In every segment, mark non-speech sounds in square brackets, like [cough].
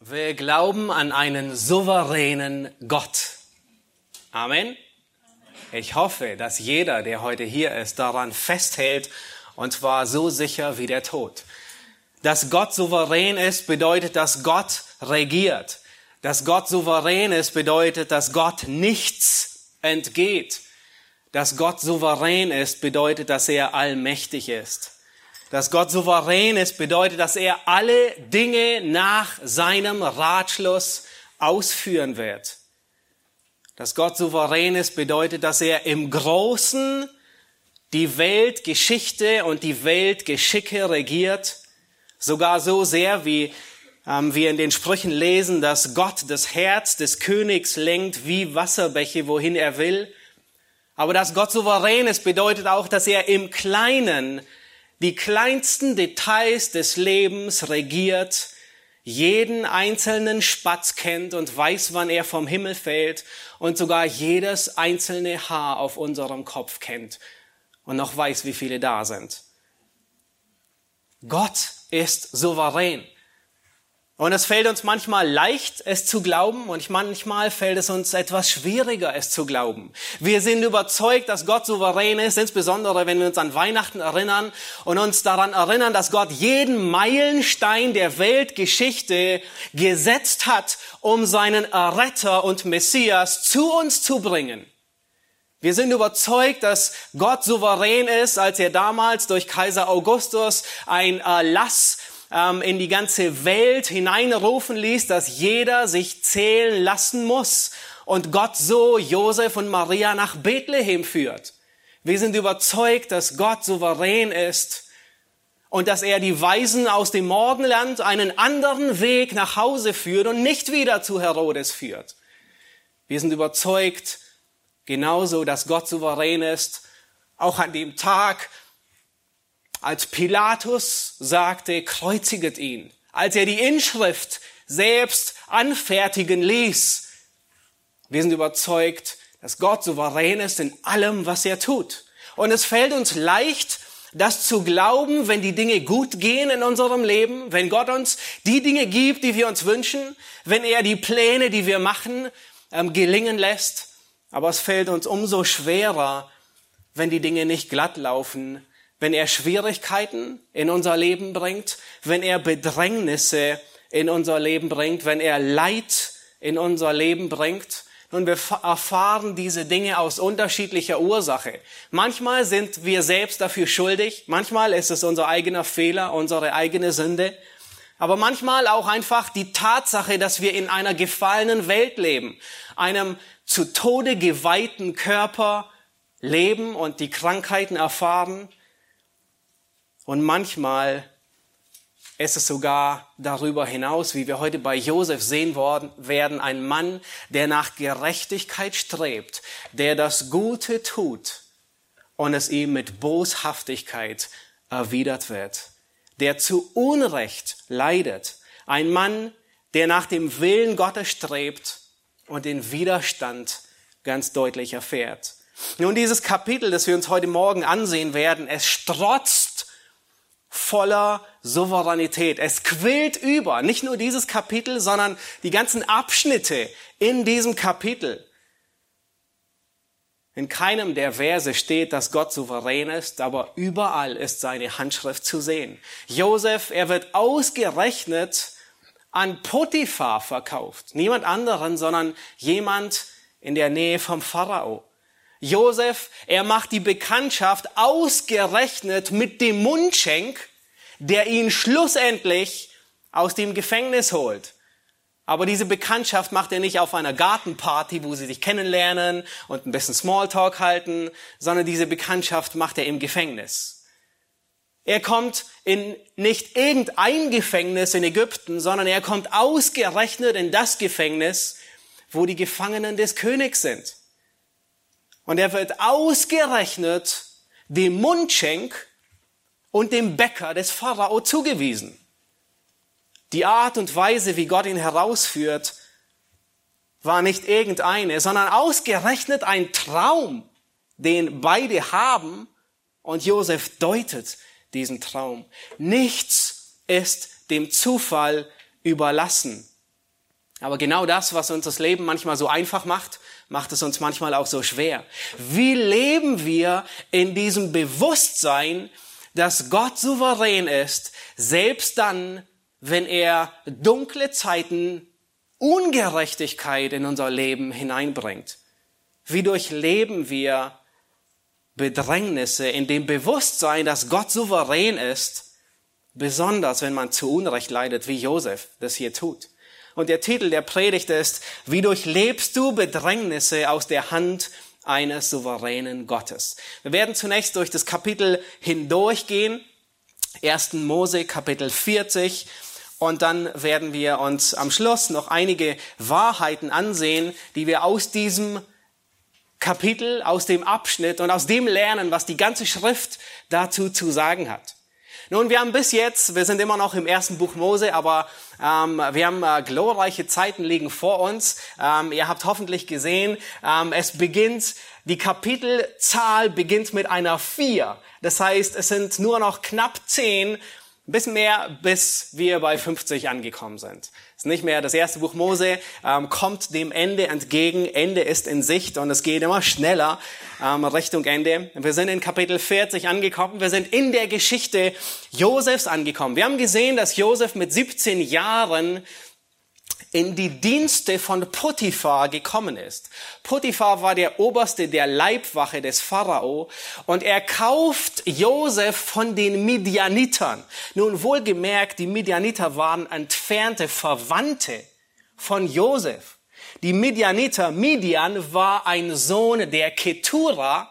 Wir glauben an einen souveränen Gott. Amen. Ich hoffe, dass jeder, der heute hier ist, daran festhält, und zwar so sicher wie der Tod. Dass Gott souverän ist, bedeutet, dass Gott regiert. Dass Gott souverän ist, bedeutet, dass Gott nichts entgeht. Dass Gott souverän ist, bedeutet, dass er allmächtig ist. Dass Gott souverän ist, bedeutet, dass er alle Dinge nach seinem Ratschluss ausführen wird. Dass Gott souverän ist, bedeutet, dass er im Großen die Weltgeschichte und die Weltgeschicke regiert, sogar so sehr, wie ähm, wir in den Sprüchen lesen, dass Gott das Herz des Königs lenkt wie Wasserbäche, wohin er will. Aber dass Gott souverän ist, bedeutet auch, dass er im Kleinen die kleinsten Details des Lebens regiert, jeden einzelnen Spatz kennt und weiß, wann er vom Himmel fällt und sogar jedes einzelne Haar auf unserem Kopf kennt und noch weiß, wie viele da sind. Gott ist souverän. Und es fällt uns manchmal leicht, es zu glauben, und manchmal fällt es uns etwas schwieriger, es zu glauben. Wir sind überzeugt, dass Gott souverän ist, insbesondere wenn wir uns an Weihnachten erinnern und uns daran erinnern, dass Gott jeden Meilenstein der Weltgeschichte gesetzt hat, um seinen Erretter und Messias zu uns zu bringen. Wir sind überzeugt, dass Gott souverän ist, als er damals durch Kaiser Augustus ein Erlass ähm, in die ganze Welt hineinrufen ließ, dass jeder sich zählen lassen muss und Gott so Josef und Maria nach Bethlehem führt. Wir sind überzeugt, dass Gott souverän ist und dass er die Weisen aus dem Morgenland einen anderen Weg nach Hause führt und nicht wieder zu Herodes führt. Wir sind überzeugt, genauso, dass Gott souverän ist, auch an dem Tag, als Pilatus sagte, kreuziget ihn, als er die Inschrift selbst anfertigen ließ. Wir sind überzeugt, dass Gott souverän ist in allem, was er tut. Und es fällt uns leicht, das zu glauben, wenn die Dinge gut gehen in unserem Leben, wenn Gott uns die Dinge gibt, die wir uns wünschen, wenn er die Pläne, die wir machen, ähm, gelingen lässt. Aber es fällt uns umso schwerer, wenn die Dinge nicht glatt laufen, wenn er Schwierigkeiten in unser Leben bringt, wenn er Bedrängnisse in unser Leben bringt, wenn er Leid in unser Leben bringt. Nun, wir erfahren diese Dinge aus unterschiedlicher Ursache. Manchmal sind wir selbst dafür schuldig, manchmal ist es unser eigener Fehler, unsere eigene Sünde, aber manchmal auch einfach die Tatsache, dass wir in einer gefallenen Welt leben, einem zu Tode geweihten Körper leben und die Krankheiten erfahren, und manchmal ist es sogar darüber hinaus, wie wir heute bei Josef sehen worden, werden, ein Mann, der nach Gerechtigkeit strebt, der das Gute tut und es ihm mit Boshaftigkeit erwidert wird, der zu Unrecht leidet. Ein Mann, der nach dem Willen Gottes strebt und den Widerstand ganz deutlich erfährt. Nun, dieses Kapitel, das wir uns heute Morgen ansehen werden, es strotzt voller Souveränität. Es quillt über, nicht nur dieses Kapitel, sondern die ganzen Abschnitte in diesem Kapitel. In keinem der Verse steht, dass Gott souverän ist, aber überall ist seine Handschrift zu sehen. Josef, er wird ausgerechnet an Potiphar verkauft. Niemand anderen, sondern jemand in der Nähe vom Pharao. Josef, er macht die Bekanntschaft ausgerechnet mit dem Mundschenk, der ihn schlussendlich aus dem Gefängnis holt. Aber diese Bekanntschaft macht er nicht auf einer Gartenparty, wo sie sich kennenlernen und ein bisschen Smalltalk halten, sondern diese Bekanntschaft macht er im Gefängnis. Er kommt in nicht irgendein Gefängnis in Ägypten, sondern er kommt ausgerechnet in das Gefängnis, wo die Gefangenen des Königs sind. Und er wird ausgerechnet dem Mundschenk und dem Bäcker des Pharao zugewiesen. Die Art und Weise, wie Gott ihn herausführt, war nicht irgendeine, sondern ausgerechnet ein Traum, den beide haben und Josef deutet diesen Traum. Nichts ist dem Zufall überlassen. Aber genau das, was uns das Leben manchmal so einfach macht, macht es uns manchmal auch so schwer. Wie leben wir in diesem Bewusstsein, dass Gott souverän ist, selbst dann, wenn er dunkle Zeiten, Ungerechtigkeit in unser Leben hineinbringt? Wie durchleben wir Bedrängnisse in dem Bewusstsein, dass Gott souverän ist, besonders wenn man zu Unrecht leidet, wie Josef das hier tut? Und der Titel der Predigt ist, wie durchlebst du Bedrängnisse aus der Hand eines souveränen Gottes? Wir werden zunächst durch das Kapitel hindurchgehen. 1. Mose Kapitel 40. Und dann werden wir uns am Schluss noch einige Wahrheiten ansehen, die wir aus diesem Kapitel, aus dem Abschnitt und aus dem lernen, was die ganze Schrift dazu zu sagen hat. Nun, wir haben bis jetzt, wir sind immer noch im ersten Buch Mose, aber ähm, wir haben äh, glorreiche Zeiten liegen vor uns. Ähm, ihr habt hoffentlich gesehen, ähm, es beginnt, die Kapitelzahl beginnt mit einer vier. Das heißt, es sind nur noch knapp zehn, bisschen mehr, bis wir bei 50 angekommen sind ist nicht mehr das erste Buch Mose, ähm, kommt dem Ende entgegen. Ende ist in Sicht und es geht immer schneller ähm, Richtung Ende. Wir sind in Kapitel 40 angekommen. Wir sind in der Geschichte Josefs angekommen. Wir haben gesehen, dass Josef mit 17 Jahren in die Dienste von Potiphar gekommen ist. Potiphar war der Oberste der Leibwache des Pharao und er kauft Josef von den Midianitern. Nun wohlgemerkt, die Midianiter waren entfernte Verwandte von Josef. Die Midianiter, Midian war ein Sohn der Ketura,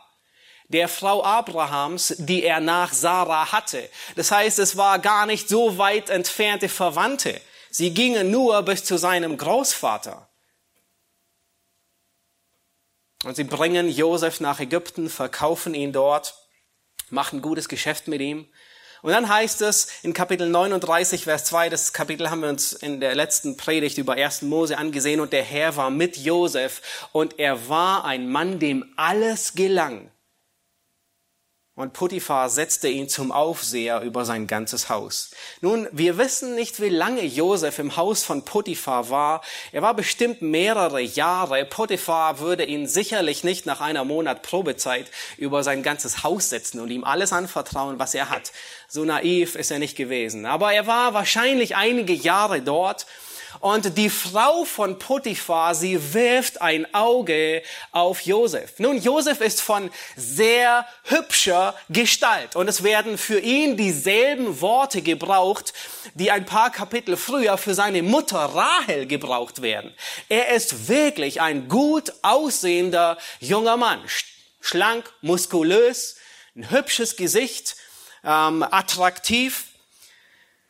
der Frau Abrahams, die er nach Sarah hatte. Das heißt, es war gar nicht so weit entfernte Verwandte. Sie gingen nur bis zu seinem Großvater. Und sie bringen Josef nach Ägypten, verkaufen ihn dort, machen gutes Geschäft mit ihm. Und dann heißt es in Kapitel 39, Vers 2, das Kapitel haben wir uns in der letzten Predigt über 1. Mose angesehen, und der Herr war mit Josef, und er war ein Mann, dem alles gelang. Und Potiphar setzte ihn zum Aufseher über sein ganzes Haus. Nun, wir wissen nicht, wie lange Josef im Haus von Potiphar war. Er war bestimmt mehrere Jahre. Potiphar würde ihn sicherlich nicht nach einer Monat Probezeit über sein ganzes Haus setzen und ihm alles anvertrauen, was er hat. So naiv ist er nicht gewesen. Aber er war wahrscheinlich einige Jahre dort und die Frau von Potiphar, sie wirft ein Auge auf Josef. Nun, Josef ist von sehr hübscher Gestalt und es werden für ihn dieselben Worte gebraucht, die ein paar Kapitel früher für seine Mutter Rahel gebraucht werden. Er ist wirklich ein gut aussehender junger Mann. Schlank, muskulös, ein hübsches Gesicht, ähm, attraktiv.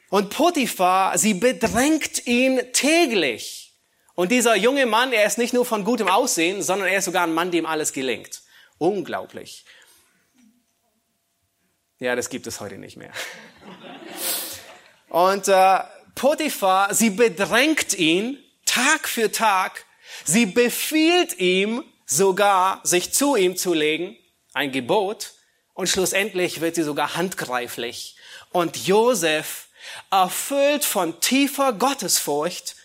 Und Potiphar, sie bedrängt ihn täglich. Und dieser junge Mann, er ist nicht nur von gutem Aussehen, sondern er ist sogar ein Mann, dem alles gelingt. Unglaublich. Ja, das gibt es heute nicht mehr. [laughs] Und äh, Potiphar, sie bedrängt ihn Tag für Tag. Sie befiehlt ihm sogar, sich zu ihm zu legen, ein Gebot. Und schlussendlich wird sie sogar handgreiflich. Und Josef erfüllt von tiefer Gottesfurcht,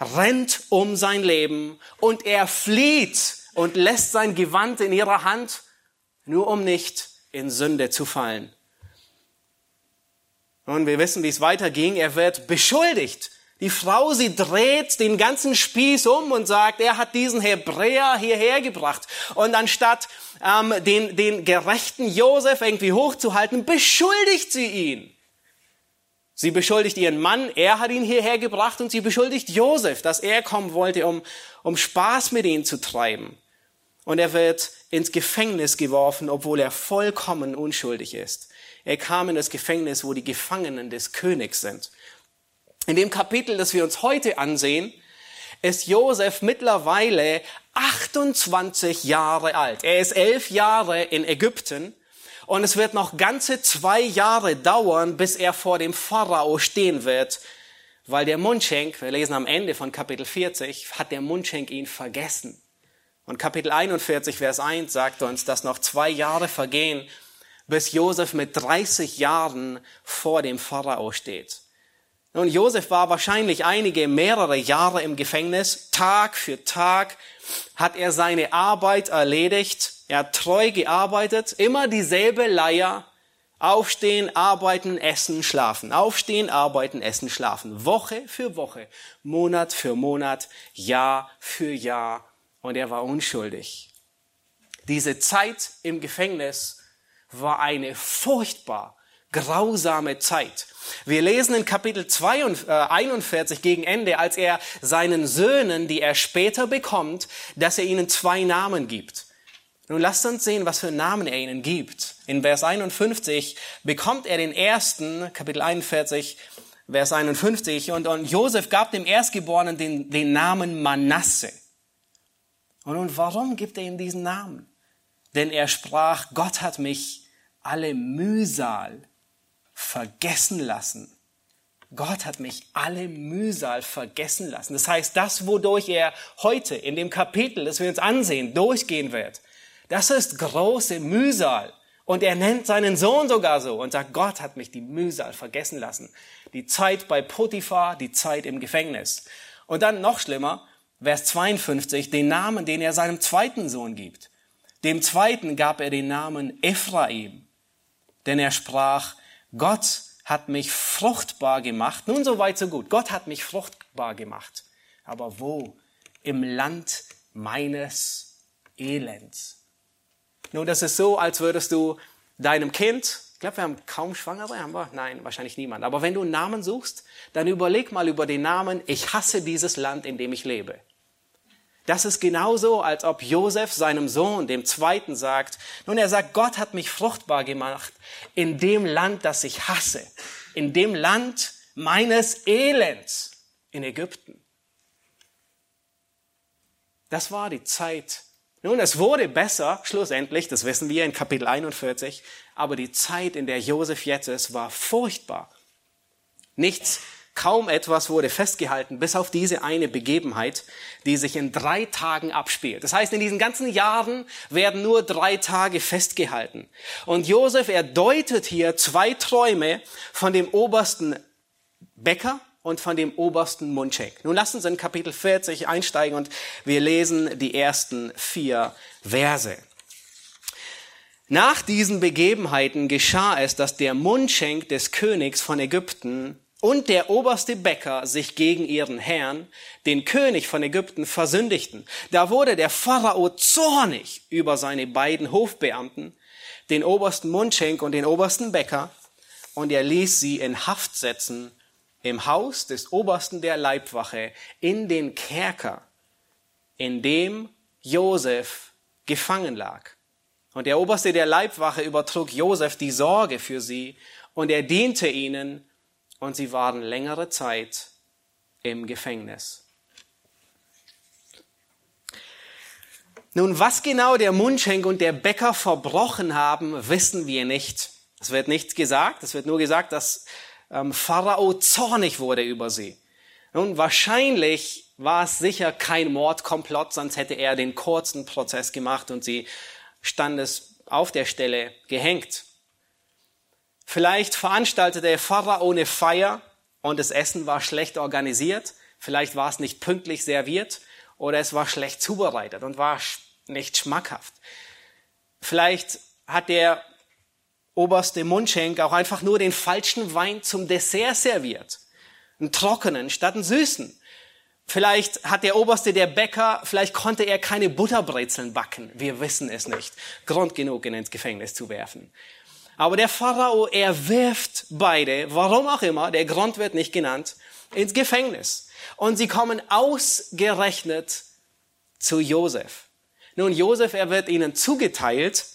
rennt um sein Leben und er flieht und lässt sein Gewand in ihrer Hand, nur um nicht in Sünde zu fallen. Und wir wissen, wie es weiterging. Er wird beschuldigt. Die Frau, sie dreht den ganzen Spieß um und sagt, er hat diesen Hebräer hierher gebracht. Und anstatt ähm, den, den gerechten Josef irgendwie hochzuhalten, beschuldigt sie ihn. Sie beschuldigt ihren Mann, er hat ihn hierher gebracht und sie beschuldigt Josef, dass er kommen wollte, um, um Spaß mit ihnen zu treiben. Und er wird ins Gefängnis geworfen, obwohl er vollkommen unschuldig ist. Er kam in das Gefängnis, wo die Gefangenen des Königs sind. In dem Kapitel, das wir uns heute ansehen, ist Josef mittlerweile 28 Jahre alt. Er ist elf Jahre in Ägypten und es wird noch ganze zwei Jahre dauern, bis er vor dem Pharao stehen wird, weil der Mundschenk, wir lesen am Ende von Kapitel 40, hat der Mundschenk ihn vergessen. Und Kapitel 41, Vers 1 sagt uns, dass noch zwei Jahre vergehen, bis Josef mit 30 Jahren vor dem Pharao steht. Nun, Josef war wahrscheinlich einige, mehrere Jahre im Gefängnis. Tag für Tag hat er seine Arbeit erledigt. Er hat treu gearbeitet. Immer dieselbe Leier. Aufstehen, arbeiten, essen, schlafen. Aufstehen, arbeiten, essen, schlafen. Woche für Woche. Monat für Monat. Jahr für Jahr. Und er war unschuldig. Diese Zeit im Gefängnis war eine furchtbar grausame Zeit. Wir lesen in Kapitel 41 äh, gegen Ende, als er seinen Söhnen, die er später bekommt, dass er ihnen zwei Namen gibt. Nun lasst uns sehen, was für Namen er ihnen gibt. In Vers 51 bekommt er den ersten, Kapitel 41, Vers 51, und, und Josef gab dem Erstgeborenen den, den Namen Manasse. Und nun, warum gibt er ihm diesen Namen? Denn er sprach, Gott hat mich alle Mühsal vergessen lassen. Gott hat mich alle Mühsal vergessen lassen. Das heißt, das, wodurch er heute in dem Kapitel, das wir uns ansehen, durchgehen wird, das ist große Mühsal. Und er nennt seinen Sohn sogar so und sagt, Gott hat mich die Mühsal vergessen lassen. Die Zeit bei Potiphar, die Zeit im Gefängnis. Und dann noch schlimmer, Vers 52, den Namen, den er seinem zweiten Sohn gibt. Dem zweiten gab er den Namen Ephraim. Denn er sprach, Gott hat mich fruchtbar gemacht. Nun, so weit, so gut. Gott hat mich fruchtbar gemacht. Aber wo? Im Land meines Elends. Nun, das ist so, als würdest du deinem Kind, ich glaube, wir haben kaum Schwangere, haben wir? Nein, wahrscheinlich niemand. Aber wenn du einen Namen suchst, dann überleg mal über den Namen, ich hasse dieses Land, in dem ich lebe. Das ist genauso, als ob Josef seinem Sohn, dem Zweiten, sagt, nun er sagt, Gott hat mich fruchtbar gemacht in dem Land, das ich hasse, in dem Land meines Elends, in Ägypten. Das war die Zeit. Nun, es wurde besser, schlussendlich, das wissen wir in Kapitel 41, aber die Zeit, in der Josef jetzt ist, war furchtbar. Nichts Kaum etwas wurde festgehalten, bis auf diese eine Begebenheit, die sich in drei Tagen abspielt. Das heißt, in diesen ganzen Jahren werden nur drei Tage festgehalten. Und Josef, er deutet hier zwei Träume von dem obersten Bäcker und von dem obersten Mundschenk. Nun lassen Sie in Kapitel 40 einsteigen und wir lesen die ersten vier Verse. Nach diesen Begebenheiten geschah es, dass der Mundschenk des Königs von Ägypten und der oberste Bäcker sich gegen ihren Herrn, den König von Ägypten, versündigten. Da wurde der Pharao zornig über seine beiden Hofbeamten, den obersten Mundschenk und den obersten Bäcker, und er ließ sie in Haft setzen im Haus des obersten der Leibwache in den Kerker, in dem Josef gefangen lag. Und der oberste der Leibwache übertrug Josef die Sorge für sie, und er diente ihnen und sie waren längere Zeit im Gefängnis. Nun, was genau der Mundschenk und der Bäcker verbrochen haben, wissen wir nicht. Es wird nicht gesagt, es wird nur gesagt, dass ähm, Pharao zornig wurde über sie. Nun, wahrscheinlich war es sicher kein Mordkomplott, sonst hätte er den kurzen Prozess gemacht und sie stand es auf der Stelle gehängt. Vielleicht veranstaltete Pharao eine Feier und das Essen war schlecht organisiert. Vielleicht war es nicht pünktlich serviert oder es war schlecht zubereitet und war nicht schmackhaft. Vielleicht hat der oberste Mundschenk auch einfach nur den falschen Wein zum Dessert serviert. Einen trockenen statt einen süßen. Vielleicht hat der Oberste, der Bäcker, vielleicht konnte er keine Butterbrezeln backen. Wir wissen es nicht. Grund genug, ihn ins Gefängnis zu werfen. Aber der Pharao, er wirft beide, warum auch immer, der Grund wird nicht genannt, ins Gefängnis. Und sie kommen ausgerechnet zu Josef. Nun, Josef, er wird ihnen zugeteilt,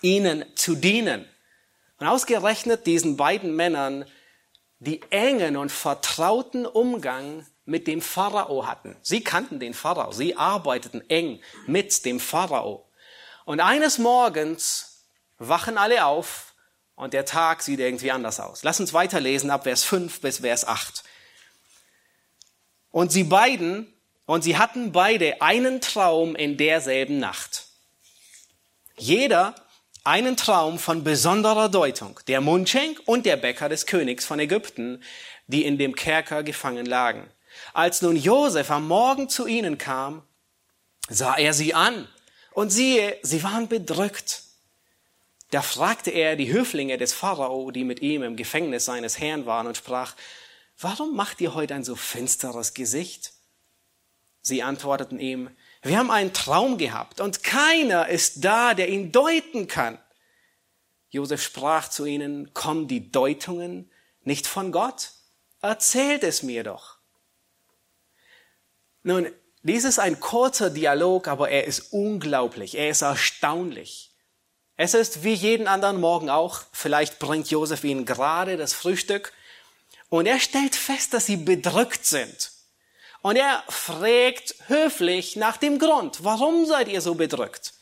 ihnen zu dienen. Und ausgerechnet diesen beiden Männern, die engen und vertrauten Umgang mit dem Pharao hatten. Sie kannten den Pharao, sie arbeiteten eng mit dem Pharao. Und eines Morgens wachen alle auf und der Tag sieht irgendwie anders aus. Lass uns weiterlesen ab Vers 5 bis Vers 8. Und sie beiden, und sie hatten beide einen Traum in derselben Nacht. Jeder einen Traum von besonderer Deutung, der Mundschenk und der Bäcker des Königs von Ägypten, die in dem Kerker gefangen lagen. Als nun Josef am Morgen zu ihnen kam, sah er sie an und siehe, sie waren bedrückt. Da fragte er die Höflinge des Pharao, die mit ihm im Gefängnis seines Herrn waren, und sprach, warum macht ihr heute ein so finsteres Gesicht? Sie antworteten ihm, wir haben einen Traum gehabt und keiner ist da, der ihn deuten kann. Josef sprach zu ihnen, kommen die Deutungen nicht von Gott? Erzählt es mir doch. Nun, dies ist ein kurzer Dialog, aber er ist unglaublich, er ist erstaunlich. Es ist wie jeden anderen Morgen auch, vielleicht bringt Josef ihnen gerade das Frühstück und er stellt fest, dass sie bedrückt sind. Und er fragt höflich nach dem Grund, warum seid ihr so bedrückt?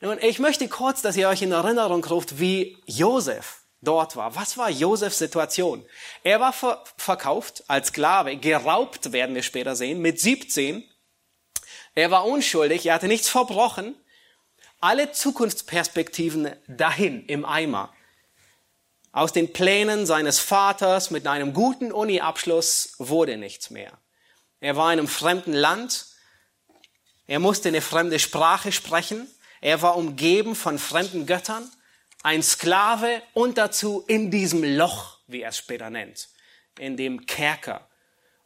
Nun, ich möchte kurz, dass ihr euch in Erinnerung ruft, wie Josef dort war. Was war Josefs Situation? Er war ver verkauft als Sklave, geraubt, werden wir später sehen, mit 17. Er war unschuldig, er hatte nichts verbrochen. Alle Zukunftsperspektiven dahin im Eimer. Aus den Plänen seines Vaters mit einem guten Uni-Abschluss wurde nichts mehr. Er war in einem fremden Land. Er musste eine fremde Sprache sprechen. Er war umgeben von fremden Göttern. Ein Sklave und dazu in diesem Loch, wie er es später nennt. In dem Kerker.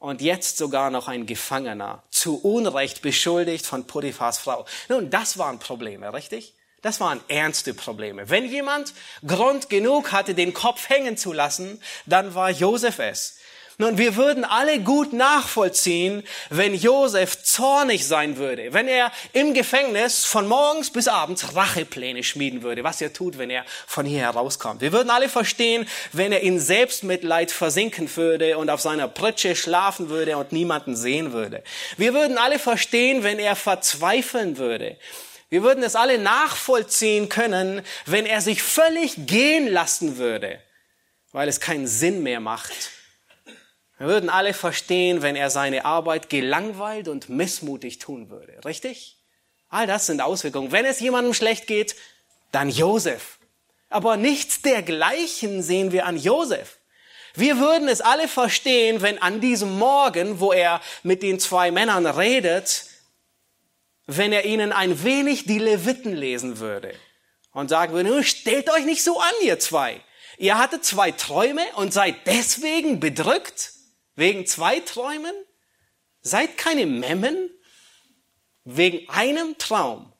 Und jetzt sogar noch ein Gefangener. Zu Unrecht beschuldigt von Potiphars Frau. Nun, das waren Probleme, richtig? Das waren ernste Probleme. Wenn jemand Grund genug hatte, den Kopf hängen zu lassen, dann war Josef es. Nun, wir würden alle gut nachvollziehen, wenn Josef zornig sein würde, wenn er im Gefängnis von morgens bis abends Rachepläne schmieden würde, was er tut, wenn er von hier herauskommt. Wir würden alle verstehen, wenn er in Selbstmitleid versinken würde und auf seiner Pritsche schlafen würde und niemanden sehen würde. Wir würden alle verstehen, wenn er verzweifeln würde. Wir würden es alle nachvollziehen können, wenn er sich völlig gehen lassen würde, weil es keinen Sinn mehr macht, wir würden alle verstehen, wenn er seine Arbeit gelangweilt und missmutig tun würde. Richtig? All das sind Auswirkungen. Wenn es jemandem schlecht geht, dann Josef. Aber nichts dergleichen sehen wir an Josef. Wir würden es alle verstehen, wenn an diesem Morgen, wo er mit den zwei Männern redet, wenn er ihnen ein wenig die Leviten lesen würde und sagen würde, stellt euch nicht so an, ihr zwei. Ihr hattet zwei Träume und seid deswegen bedrückt. Wegen zwei Träumen? Seid keine Memmen? Wegen einem Traum.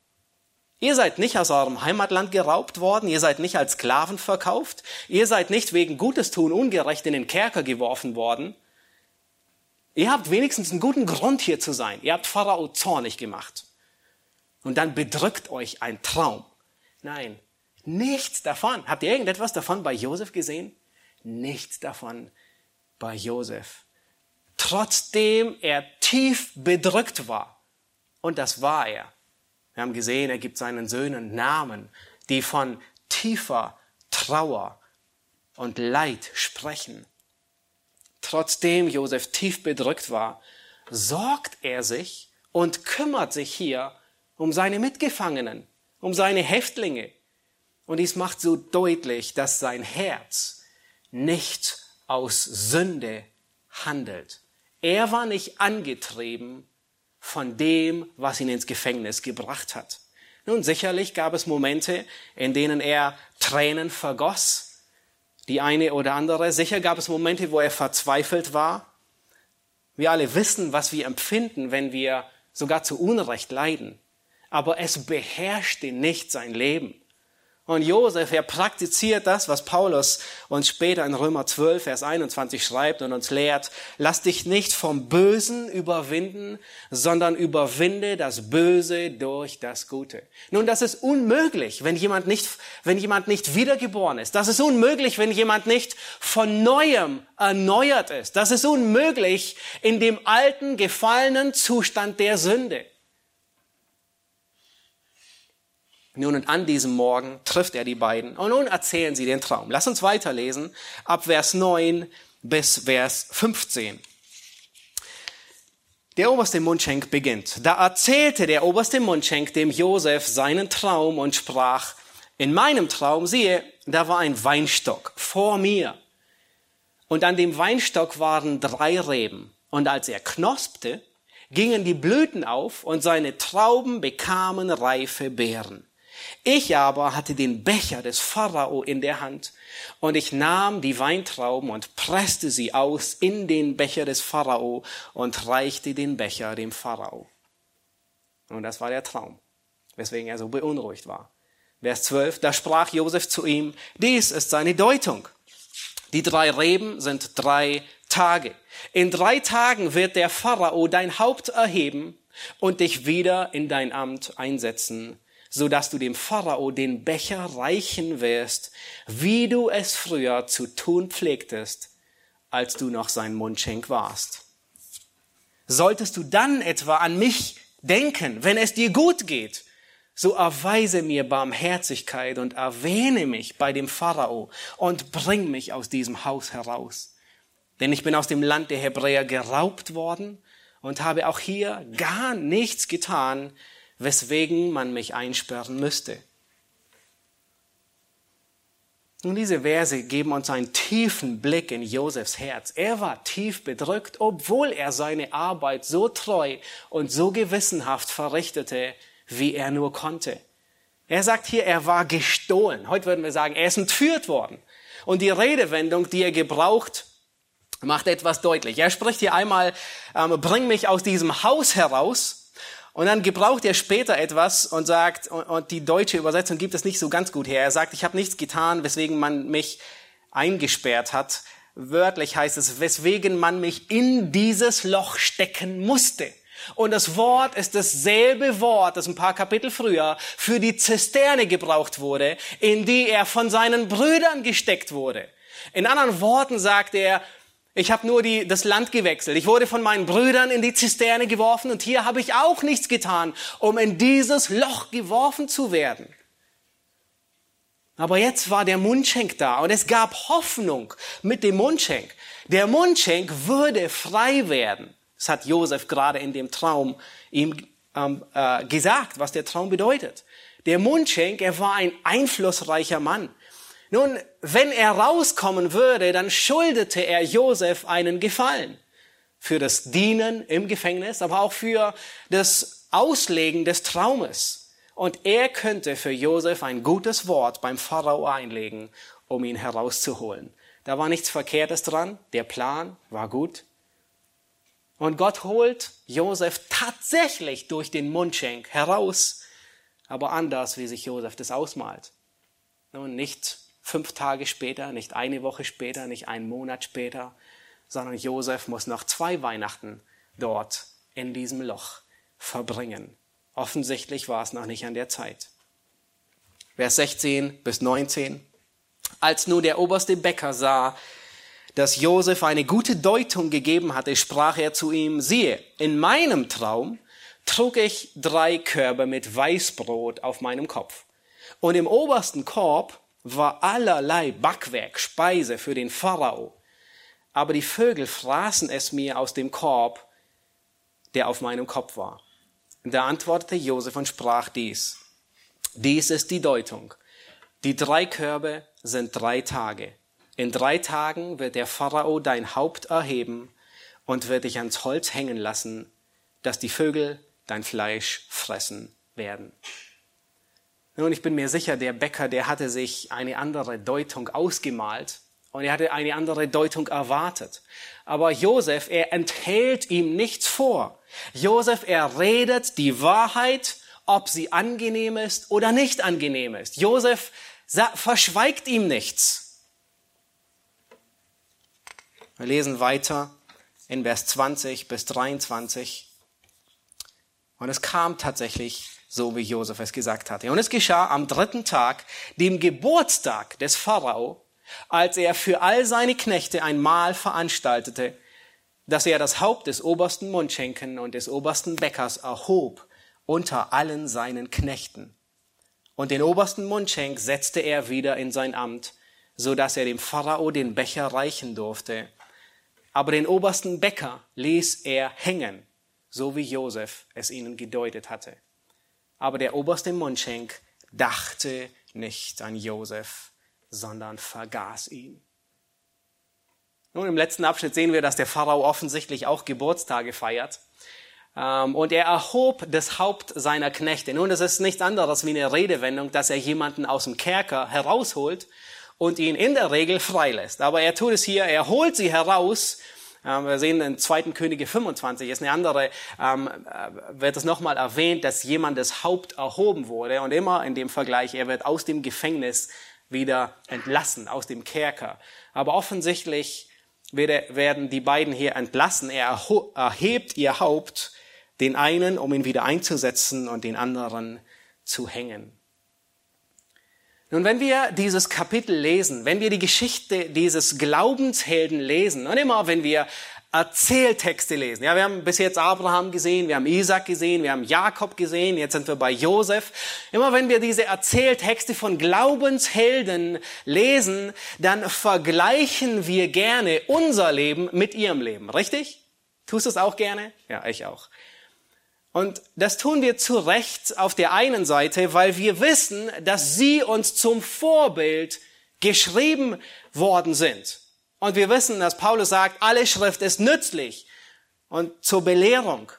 Ihr seid nicht aus eurem Heimatland geraubt worden, ihr seid nicht als Sklaven verkauft, ihr seid nicht wegen Gutes tun ungerecht in den Kerker geworfen worden. Ihr habt wenigstens einen guten Grund hier zu sein. Ihr habt Pharao zornig gemacht. Und dann bedrückt euch ein Traum. Nein, nichts davon. Habt ihr irgendetwas davon bei Josef gesehen? Nichts davon bei Josef trotzdem er tief bedrückt war. Und das war er. Wir haben gesehen, er gibt seinen Söhnen Namen, die von tiefer Trauer und Leid sprechen. Trotzdem Josef tief bedrückt war, sorgt er sich und kümmert sich hier um seine Mitgefangenen, um seine Häftlinge. Und dies macht so deutlich, dass sein Herz nicht aus Sünde handelt. Er war nicht angetrieben von dem, was ihn ins Gefängnis gebracht hat. Nun, sicherlich gab es Momente, in denen er Tränen vergoss, die eine oder andere. Sicher gab es Momente, wo er verzweifelt war. Wir alle wissen, was wir empfinden, wenn wir sogar zu Unrecht leiden. Aber es beherrschte nicht sein Leben. Und Josef, er praktiziert das, was Paulus uns später in Römer 12, Vers 21 schreibt und uns lehrt. Lass dich nicht vom Bösen überwinden, sondern überwinde das Böse durch das Gute. Nun, das ist unmöglich, wenn jemand nicht, wenn jemand nicht wiedergeboren ist. Das ist unmöglich, wenn jemand nicht von neuem erneuert ist. Das ist unmöglich in dem alten, gefallenen Zustand der Sünde. Nun, und an diesem Morgen trifft er die beiden und nun erzählen sie den Traum. Lass uns weiterlesen ab Vers 9 bis Vers 15. Der oberste Mundschenk beginnt. Da erzählte der oberste Mundschenk dem Josef seinen Traum und sprach, In meinem Traum, siehe, da war ein Weinstock vor mir. Und an dem Weinstock waren drei Reben. Und als er knospte, gingen die Blüten auf und seine Trauben bekamen reife Beeren. Ich aber hatte den Becher des Pharao in der Hand und ich nahm die Weintrauben und presste sie aus in den Becher des Pharao und reichte den Becher dem Pharao. Und das war der Traum, weswegen er so beunruhigt war. Vers 12, da sprach Josef zu ihm, dies ist seine Deutung. Die drei Reben sind drei Tage. In drei Tagen wird der Pharao dein Haupt erheben und dich wieder in dein Amt einsetzen, so dass du dem Pharao den Becher reichen wirst, wie du es früher zu tun pflegtest, als du noch sein Mundschenk warst. Solltest du dann etwa an mich denken, wenn es dir gut geht, so erweise mir Barmherzigkeit und erwähne mich bei dem Pharao und bring mich aus diesem Haus heraus. Denn ich bin aus dem Land der Hebräer geraubt worden und habe auch hier gar nichts getan, weswegen man mich einsperren müsste. Nun, diese Verse geben uns einen tiefen Blick in Josefs Herz. Er war tief bedrückt, obwohl er seine Arbeit so treu und so gewissenhaft verrichtete, wie er nur konnte. Er sagt hier, er war gestohlen. Heute würden wir sagen, er ist entführt worden. Und die Redewendung, die er gebraucht, macht etwas deutlich. Er spricht hier einmal, ähm, bring mich aus diesem Haus heraus. Und dann gebraucht er später etwas und sagt, und, die deutsche Übersetzung gibt es nicht so ganz gut her. Er sagt, ich habe nichts getan, weswegen man mich eingesperrt hat. Wörtlich heißt es, weswegen man mich in dieses Loch stecken musste. Und das Wort ist dasselbe Wort, das ein paar Kapitel früher für die Zisterne gebraucht wurde, in die er von seinen Brüdern gesteckt wurde. In anderen Worten sagt er, ich habe nur die, das Land gewechselt. Ich wurde von meinen Brüdern in die Zisterne geworfen und hier habe ich auch nichts getan, um in dieses Loch geworfen zu werden. Aber jetzt war der Mundschenk da und es gab Hoffnung mit dem Mundschenk. Der Mundschenk würde frei werden. Das hat Josef gerade in dem Traum ihm ähm, äh, gesagt, was der Traum bedeutet. Der Mundschenk, er war ein einflussreicher Mann. Nun, wenn er rauskommen würde, dann schuldete er Josef einen Gefallen. Für das Dienen im Gefängnis, aber auch für das Auslegen des Traumes. Und er könnte für Josef ein gutes Wort beim Pharao einlegen, um ihn herauszuholen. Da war nichts Verkehrtes dran. Der Plan war gut. Und Gott holt Josef tatsächlich durch den Mundschenk heraus, aber anders, wie sich Josef das ausmalt. Nun, nicht fünf Tage später, nicht eine Woche später, nicht einen Monat später, sondern Josef muss noch zwei Weihnachten dort in diesem Loch verbringen. Offensichtlich war es noch nicht an der Zeit. Vers 16 bis 19. Als nun der oberste Bäcker sah, dass Josef eine gute Deutung gegeben hatte, sprach er zu ihm, siehe, in meinem Traum trug ich drei Körbe mit Weißbrot auf meinem Kopf. Und im obersten Korb war allerlei Backwerk, Speise für den Pharao. Aber die Vögel fraßen es mir aus dem Korb, der auf meinem Kopf war. Da antwortete Josef und sprach dies. Dies ist die Deutung. Die drei Körbe sind drei Tage. In drei Tagen wird der Pharao dein Haupt erheben und wird dich ans Holz hängen lassen, dass die Vögel dein Fleisch fressen werden. Nun, ich bin mir sicher, der Bäcker, der hatte sich eine andere Deutung ausgemalt und er hatte eine andere Deutung erwartet. Aber Josef, er enthält ihm nichts vor. Josef, er redet die Wahrheit, ob sie angenehm ist oder nicht angenehm ist. Josef verschweigt ihm nichts. Wir lesen weiter in Vers 20 bis 23. Und es kam tatsächlich so, wie Josef es gesagt hatte. Und es geschah am dritten Tag, dem Geburtstag des Pharao, als er für all seine Knechte ein Mahl veranstaltete, dass er das Haupt des obersten Mundschenken und des obersten Bäckers erhob unter allen seinen Knechten. Und den obersten Mundschenk setzte er wieder in sein Amt, so dass er dem Pharao den Becher reichen durfte aber den obersten Bäcker ließ er hängen, so wie Josef es ihnen gedeutet hatte. Aber der oberste Mundschenk dachte nicht an Josef, sondern vergaß ihn. Nun, im letzten Abschnitt sehen wir, dass der Pharao offensichtlich auch Geburtstage feiert. Ähm, und er erhob das Haupt seiner Knechte. Nun, das ist nichts anderes wie eine Redewendung, dass er jemanden aus dem Kerker herausholt und ihn in der Regel freilässt. Aber er tut es hier, er holt sie heraus. Ähm, wir sehen in 2. Könige 25, ist eine andere, ähm, äh, wird es nochmal erwähnt, dass jemand das Haupt erhoben wurde. Und immer in dem Vergleich, er wird aus dem Gefängnis wieder entlassen, aus dem Kerker. Aber offensichtlich werden die beiden hier entlassen. Er erhebt ihr Haupt den einen, um ihn wieder einzusetzen und den anderen zu hängen. Nun, wenn wir dieses Kapitel lesen, wenn wir die Geschichte dieses Glaubenshelden lesen, und immer wenn wir Erzähltexte lesen. Ja, wir haben bis jetzt Abraham gesehen, wir haben Isaac gesehen, wir haben Jakob gesehen, jetzt sind wir bei Josef. Immer wenn wir diese Erzähltexte von Glaubenshelden lesen, dann vergleichen wir gerne unser Leben mit ihrem Leben. Richtig? Tust du es auch gerne? Ja, ich auch. Und das tun wir zu Recht auf der einen Seite, weil wir wissen, dass sie uns zum Vorbild geschrieben worden sind. Und wir wissen, dass Paulus sagt, alle Schrift ist nützlich und zur Belehrung,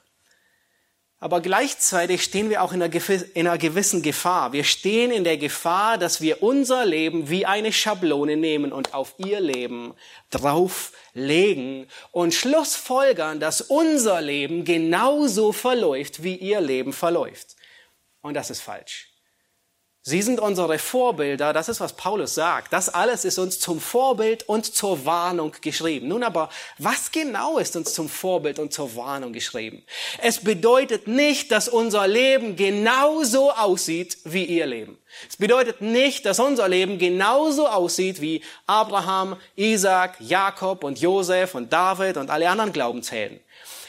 aber gleichzeitig stehen wir auch in einer, gewissen Gefahr. Wir stehen in der Gefahr, dass wir unser Leben wie eine Schablone nehmen und auf ihr Leben drauflegen und schlussfolgern, dass unser Leben genauso verläuft, wie ihr Leben verläuft. Und das ist falsch. Sie sind unsere Vorbilder, das ist, was Paulus sagt. Das alles ist uns zum Vorbild und zur Warnung geschrieben. Nun aber, was genau ist uns zum Vorbild und zur Warnung geschrieben? Es bedeutet nicht, dass unser Leben genauso aussieht wie ihr Leben. Es bedeutet nicht, dass unser Leben genauso aussieht wie Abraham, Isaac, Jakob und Josef und David und alle anderen Glaubenshelden.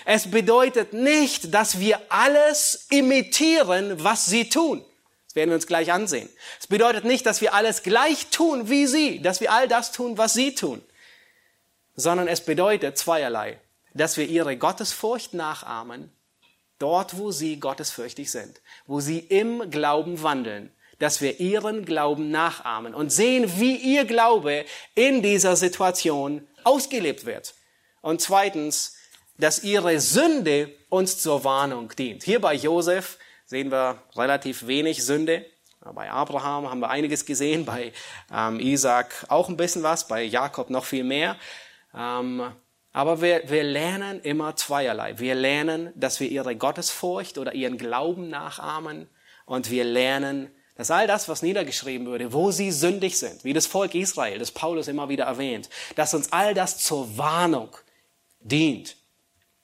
Es bedeutet nicht, dass wir alles imitieren, was sie tun. Das werden wir uns gleich ansehen. Es bedeutet nicht, dass wir alles gleich tun wie sie, dass wir all das tun, was sie tun, sondern es bedeutet zweierlei, dass wir ihre Gottesfurcht nachahmen, dort, wo sie gottesfürchtig sind, wo sie im Glauben wandeln, dass wir ihren Glauben nachahmen und sehen, wie ihr Glaube in dieser Situation ausgelebt wird. Und zweitens, dass ihre Sünde uns zur Warnung dient. Hier bei Josef sehen wir relativ wenig Sünde. Bei Abraham haben wir einiges gesehen, bei ähm, Isaac auch ein bisschen was, bei Jakob noch viel mehr. Ähm, aber wir, wir lernen immer zweierlei. Wir lernen, dass wir ihre Gottesfurcht oder ihren Glauben nachahmen und wir lernen, dass all das, was niedergeschrieben wurde, wo sie sündig sind, wie das Volk Israel, das Paulus immer wieder erwähnt, dass uns all das zur Warnung dient.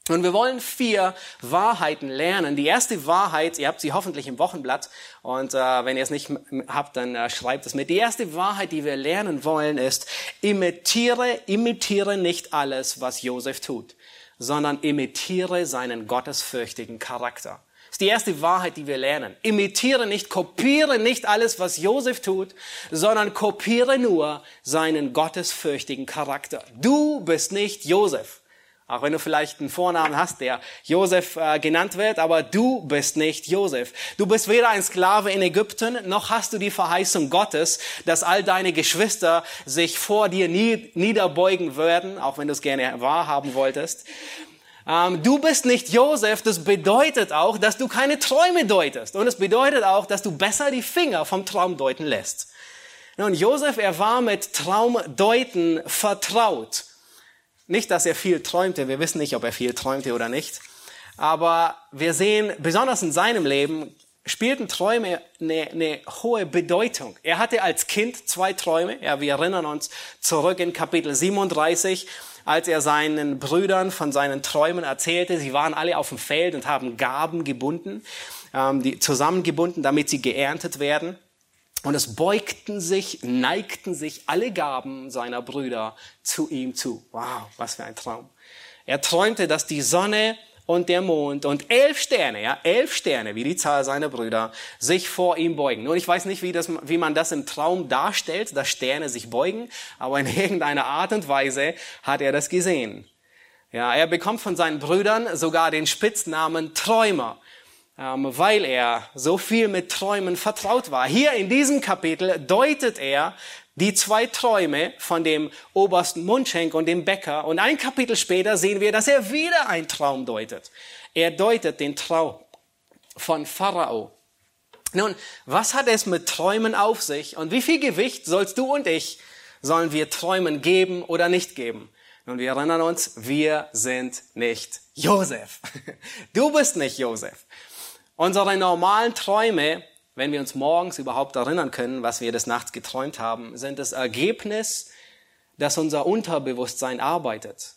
Und wir wollen vier Wahrheiten lernen. Die erste Wahrheit, ihr habt sie hoffentlich im Wochenblatt und äh, wenn ihr es nicht habt, dann äh, schreibt es mit. Die erste Wahrheit, die wir lernen wollen, ist, imitiere, imitiere nicht alles, was Josef tut, sondern imitiere seinen gottesfürchtigen Charakter. Das ist die erste Wahrheit, die wir lernen. Imitiere nicht, kopiere nicht alles, was Josef tut, sondern kopiere nur seinen gottesfürchtigen Charakter. Du bist nicht Josef. Auch wenn du vielleicht einen Vornamen hast, der Josef äh, genannt wird, aber du bist nicht Josef. Du bist weder ein Sklave in Ägypten, noch hast du die Verheißung Gottes, dass all deine Geschwister sich vor dir niederbeugen werden, auch wenn du es gerne wahrhaben wolltest. Ähm, du bist nicht Josef, das bedeutet auch, dass du keine Träume deutest. Und es bedeutet auch, dass du besser die Finger vom Traum deuten lässt. Nun, Josef, er war mit Traumdeuten vertraut. Nicht, dass er viel träumte, wir wissen nicht, ob er viel träumte oder nicht, aber wir sehen, besonders in seinem Leben, spielten Träume eine, eine hohe Bedeutung. Er hatte als Kind zwei Träume. Ja, wir erinnern uns zurück in Kapitel 37, als er seinen Brüdern von seinen Träumen erzählte. Sie waren alle auf dem Feld und haben Gaben gebunden, ähm, die zusammengebunden, damit sie geerntet werden. Und es beugten sich, neigten sich alle Gaben seiner Brüder zu ihm zu. Wow, was für ein Traum. Er träumte, dass die Sonne und der Mond und elf Sterne, ja, elf Sterne, wie die Zahl seiner Brüder, sich vor ihm beugen. Nun, ich weiß nicht, wie, das, wie man das im Traum darstellt, dass Sterne sich beugen, aber in [laughs] irgendeiner Art und Weise hat er das gesehen. Ja, er bekommt von seinen Brüdern sogar den Spitznamen Träumer. Ähm, weil er so viel mit Träumen vertraut war. Hier in diesem Kapitel deutet er die zwei Träume von dem obersten Mundschenk und dem Bäcker. Und ein Kapitel später sehen wir, dass er wieder einen Traum deutet. Er deutet den Traum von Pharao. Nun, was hat es mit Träumen auf sich und wie viel Gewicht sollst du und ich sollen wir Träumen geben oder nicht geben? Nun, wir erinnern uns, wir sind nicht Josef. [laughs] Du bist nicht Josef. Unsere normalen Träume wenn wir uns morgens überhaupt erinnern können, was wir des Nachts geträumt haben, sind das Ergebnis, dass unser Unterbewusstsein arbeitet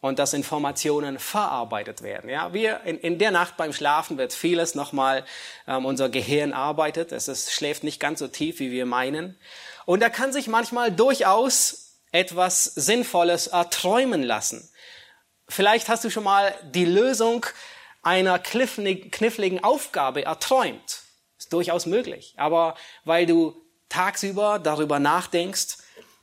und dass Informationen verarbeitet werden. Ja, wir in, in der Nacht beim Schlafen wird vieles nochmal ähm, unser Gehirn arbeitet. Es ist, schläft nicht ganz so tief, wie wir meinen. Und da kann sich manchmal durchaus etwas Sinnvolles erträumen lassen. Vielleicht hast du schon mal die Lösung einer kniffligen Aufgabe erträumt durchaus möglich. Aber weil du tagsüber darüber nachdenkst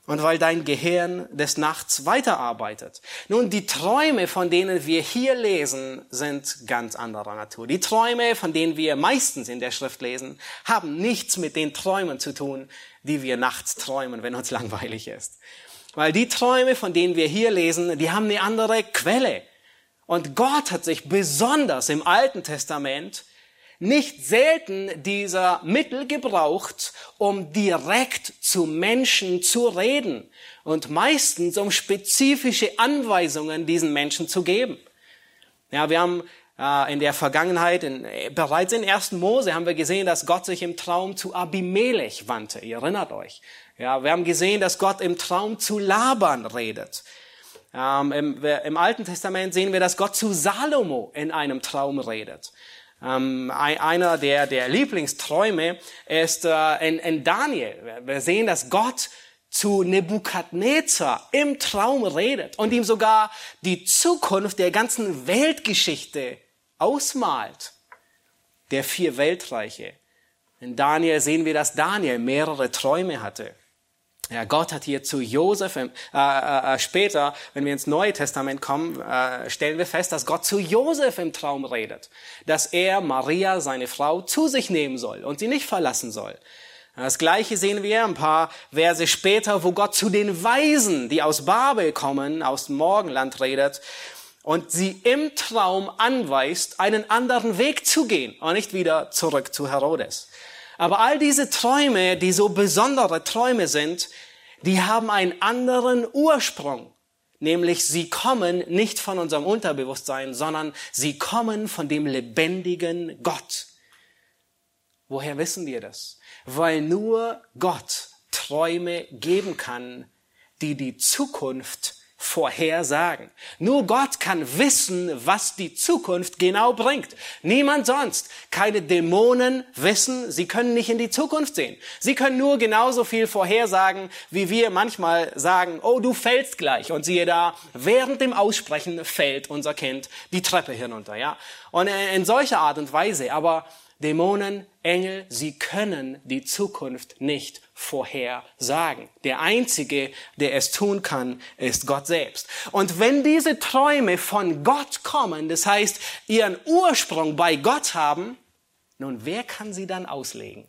und weil dein Gehirn des Nachts weiterarbeitet. Nun, die Träume, von denen wir hier lesen, sind ganz anderer Natur. Die Träume, von denen wir meistens in der Schrift lesen, haben nichts mit den Träumen zu tun, die wir nachts träumen, wenn uns [laughs] langweilig ist. Weil die Träume, von denen wir hier lesen, die haben eine andere Quelle. Und Gott hat sich besonders im Alten Testament nicht selten dieser Mittel gebraucht, um direkt zu Menschen zu reden und meistens um spezifische Anweisungen diesen Menschen zu geben. Ja, wir haben äh, in der Vergangenheit, in, äh, bereits in 1. Mose haben wir gesehen, dass Gott sich im Traum zu Abimelech wandte. Ihr erinnert euch. Ja, wir haben gesehen, dass Gott im Traum zu Laban redet. Ähm, im, Im Alten Testament sehen wir, dass Gott zu Salomo in einem Traum redet. Ähm, einer der, der Lieblingsträume ist äh, in, in Daniel. Wir sehen, dass Gott zu Nebukadnezar im Traum redet und ihm sogar die Zukunft der ganzen Weltgeschichte ausmalt. Der vier Weltreiche. In Daniel sehen wir, dass Daniel mehrere Träume hatte. Ja, Gott hat hier zu Josef, äh, äh, äh, später, wenn wir ins Neue Testament kommen, äh, stellen wir fest, dass Gott zu Josef im Traum redet, dass er Maria, seine Frau, zu sich nehmen soll und sie nicht verlassen soll. Das Gleiche sehen wir ein paar Verse später, wo Gott zu den Weisen, die aus Babel kommen, aus dem Morgenland redet und sie im Traum anweist, einen anderen Weg zu gehen und nicht wieder zurück zu Herodes. Aber all diese Träume, die so besondere Träume sind, die haben einen anderen Ursprung. Nämlich sie kommen nicht von unserem Unterbewusstsein, sondern sie kommen von dem lebendigen Gott. Woher wissen wir das? Weil nur Gott Träume geben kann, die die Zukunft vorhersagen. Nur Gott kann wissen, was die Zukunft genau bringt. Niemand sonst. Keine Dämonen wissen, sie können nicht in die Zukunft sehen. Sie können nur genauso viel vorhersagen, wie wir manchmal sagen, oh, du fällst gleich. Und siehe da, während dem Aussprechen fällt unser Kind die Treppe hinunter, ja. Und in solcher Art und Weise. Aber Dämonen, Engel, sie können die Zukunft nicht vorhersagen. Der Einzige, der es tun kann, ist Gott selbst. Und wenn diese Träume von Gott kommen, das heißt, ihren Ursprung bei Gott haben, nun, wer kann sie dann auslegen?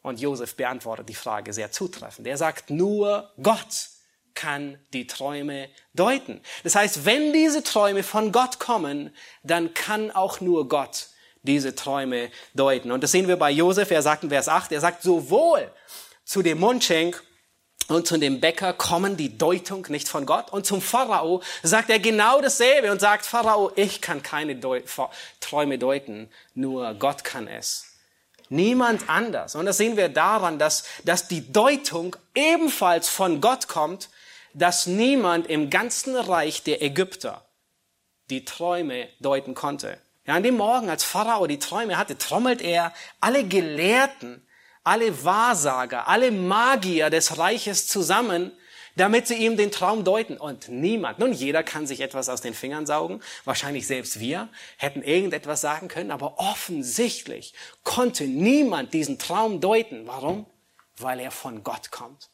Und Josef beantwortet die Frage sehr zutreffend. Er sagt, nur Gott kann die Träume deuten. Das heißt, wenn diese Träume von Gott kommen, dann kann auch nur Gott diese Träume deuten. Und das sehen wir bei Josef, er sagt in Vers 8, er sagt, sowohl zu dem Mundschenk und zu dem Bäcker kommen die Deutung nicht von Gott. Und zum Pharao sagt er genau dasselbe und sagt, Pharao, ich kann keine Deut Träume deuten, nur Gott kann es. Niemand anders. Und das sehen wir daran, dass, dass die Deutung ebenfalls von Gott kommt dass niemand im ganzen Reich der Ägypter die Träume deuten konnte. Ja, an dem Morgen, als Pharao die Träume hatte, trommelt er alle Gelehrten, alle Wahrsager, alle Magier des Reiches zusammen, damit sie ihm den Traum deuten. Und niemand, nun jeder kann sich etwas aus den Fingern saugen, wahrscheinlich selbst wir, hätten irgendetwas sagen können, aber offensichtlich konnte niemand diesen Traum deuten. Warum? Weil er von Gott kommt.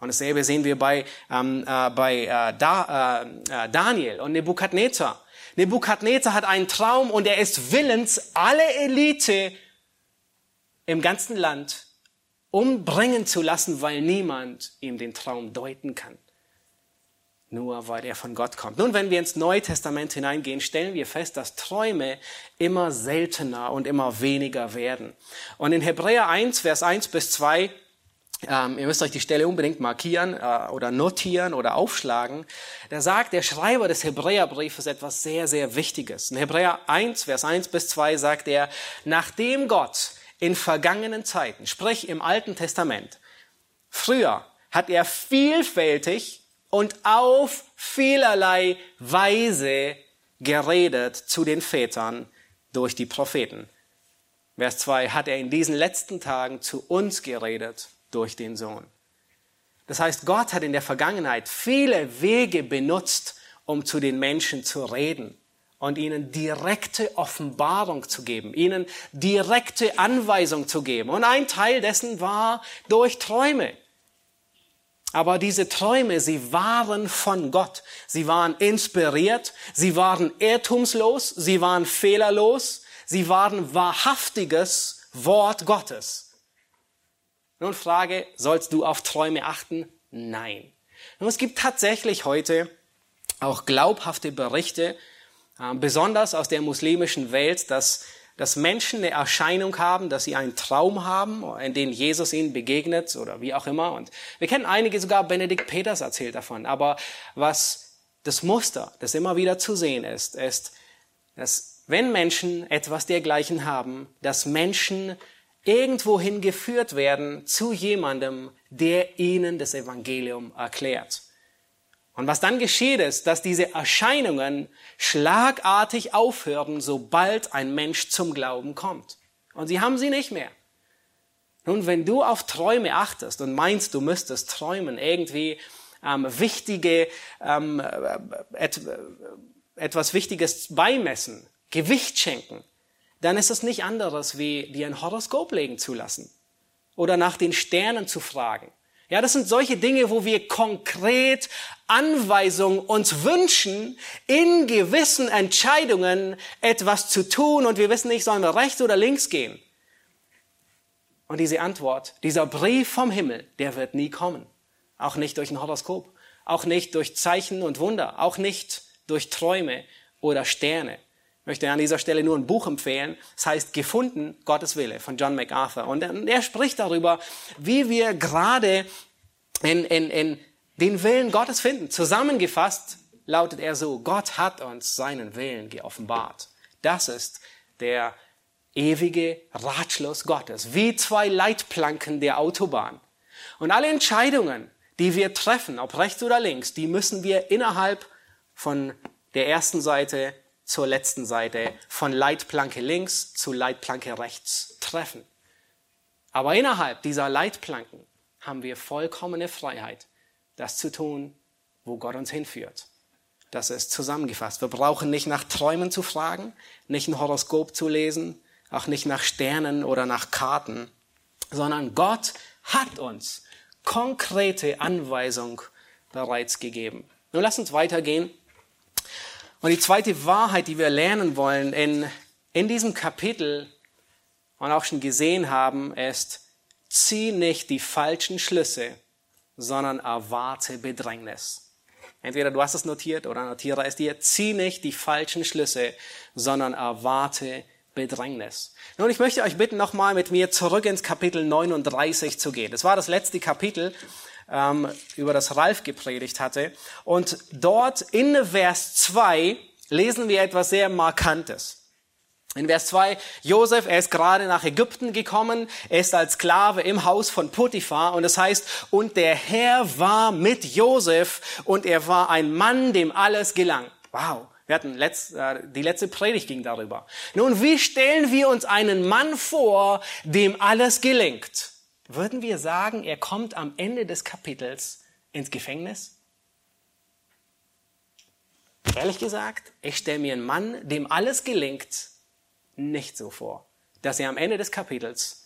Und dasselbe sehen wir bei, ähm, äh, bei äh, da, äh, äh Daniel und Nebukadnezar. Nebukadnezar hat einen Traum und er ist willens, alle Elite im ganzen Land umbringen zu lassen, weil niemand ihm den Traum deuten kann. Nur weil er von Gott kommt. Nun, wenn wir ins Neue Testament hineingehen, stellen wir fest, dass Träume immer seltener und immer weniger werden. Und in Hebräer 1, Vers 1 bis 2 ähm, ihr müsst euch die Stelle unbedingt markieren äh, oder notieren oder aufschlagen. Da sagt der Schreiber des Hebräerbriefes etwas sehr, sehr Wichtiges. In Hebräer 1, Vers 1 bis 2 sagt er, nachdem Gott in vergangenen Zeiten, sprich im Alten Testament, früher hat er vielfältig und auf vielerlei Weise geredet zu den Vätern durch die Propheten. Vers 2 hat er in diesen letzten Tagen zu uns geredet durch den Sohn. Das heißt, Gott hat in der Vergangenheit viele Wege benutzt, um zu den Menschen zu reden und ihnen direkte Offenbarung zu geben, ihnen direkte Anweisung zu geben. Und ein Teil dessen war durch Träume. Aber diese Träume, sie waren von Gott. Sie waren inspiriert, sie waren irrtumslos, sie waren fehlerlos, sie waren wahrhaftiges Wort Gottes. Nun Frage, sollst du auf Träume achten? Nein. Nun, es gibt tatsächlich heute auch glaubhafte Berichte, äh, besonders aus der muslimischen Welt, dass, dass Menschen eine Erscheinung haben, dass sie einen Traum haben, in dem Jesus ihnen begegnet oder wie auch immer. Und wir kennen einige, sogar Benedikt Peters erzählt davon. Aber was das Muster, das immer wieder zu sehen ist, ist, dass wenn Menschen etwas dergleichen haben, dass Menschen irgendwohin geführt werden zu jemandem, der ihnen das Evangelium erklärt. Und was dann geschieht ist, dass diese Erscheinungen schlagartig aufhören, sobald ein Mensch zum Glauben kommt. Und sie haben sie nicht mehr. Nun, wenn du auf Träume achtest und meinst, du müsstest träumen, irgendwie ähm, wichtige, ähm, äh, et, äh, etwas Wichtiges beimessen, Gewicht schenken, dann ist es nicht anderes, wie dir ein Horoskop legen zu lassen oder nach den Sternen zu fragen. Ja, das sind solche Dinge, wo wir konkret Anweisungen uns wünschen, in gewissen Entscheidungen etwas zu tun und wir wissen nicht, sollen wir rechts oder links gehen. Und diese Antwort, dieser Brief vom Himmel, der wird nie kommen. Auch nicht durch ein Horoskop, auch nicht durch Zeichen und Wunder, auch nicht durch Träume oder Sterne. Ich möchte an dieser Stelle nur ein Buch empfehlen. Es heißt Gefunden, Gottes Wille von John MacArthur. Und er spricht darüber, wie wir gerade in, in, in den Willen Gottes finden. Zusammengefasst lautet er so, Gott hat uns seinen Willen geoffenbart. Das ist der ewige Ratschluss Gottes, wie zwei Leitplanken der Autobahn. Und alle Entscheidungen, die wir treffen, ob rechts oder links, die müssen wir innerhalb von der ersten Seite zur letzten Seite, von Leitplanke links zu Leitplanke rechts treffen. Aber innerhalb dieser Leitplanken haben wir vollkommene Freiheit, das zu tun, wo Gott uns hinführt. Das ist zusammengefasst. Wir brauchen nicht nach Träumen zu fragen, nicht ein Horoskop zu lesen, auch nicht nach Sternen oder nach Karten, sondern Gott hat uns konkrete Anweisung bereits gegeben. Nun lass uns weitergehen und die zweite Wahrheit, die wir lernen wollen in, in diesem Kapitel und auch schon gesehen haben, ist, zieh nicht die falschen Schlüsse, sondern erwarte Bedrängnis. Entweder du hast es notiert oder notiere es dir. Zieh nicht die falschen Schlüsse, sondern erwarte Bedrängnis. Nun, ich möchte euch bitten, nochmal mit mir zurück ins Kapitel 39 zu gehen. Das war das letzte Kapitel ähm, über das Ralf gepredigt hatte. Und dort in Vers 2 lesen wir etwas sehr Markantes. In Vers 2, Josef, er ist gerade nach Ägypten gekommen, er ist als Sklave im Haus von Potiphar und es das heißt, und der Herr war mit Josef und er war ein Mann, dem alles gelang. Wow. Wir hatten letzt, äh, die letzte Predigt ging darüber. Nun, wie stellen wir uns einen Mann vor, dem alles gelingt? Würden wir sagen, er kommt am Ende des Kapitels ins Gefängnis? Ehrlich gesagt, ich stelle mir einen Mann, dem alles gelingt, nicht so vor, dass er am Ende des Kapitels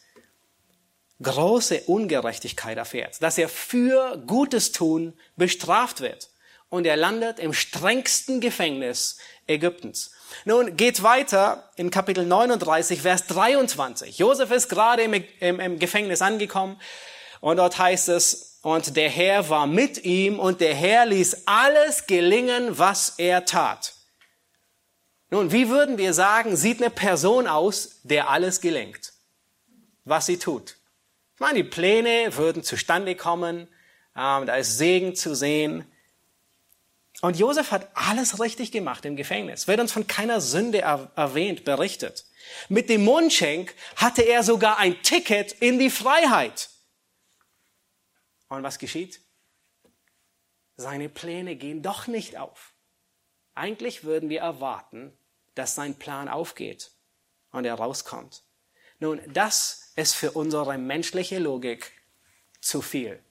große Ungerechtigkeit erfährt, dass er für Gutes tun bestraft wird. Und er landet im strengsten Gefängnis Ägyptens. Nun geht weiter in Kapitel 39, Vers 23. Josef ist gerade im, im, im Gefängnis angekommen und dort heißt es, und der Herr war mit ihm und der Herr ließ alles gelingen, was er tat. Nun, wie würden wir sagen, sieht eine Person aus, der alles gelingt, was sie tut? Ich meine, die Pläne würden zustande kommen, ähm, da ist Segen zu sehen. Und Josef hat alles richtig gemacht im Gefängnis. Wird uns von keiner Sünde erwähnt, berichtet. Mit dem Mundschenk hatte er sogar ein Ticket in die Freiheit. Und was geschieht? Seine Pläne gehen doch nicht auf. Eigentlich würden wir erwarten, dass sein Plan aufgeht und er rauskommt. Nun, das ist für unsere menschliche Logik zu viel.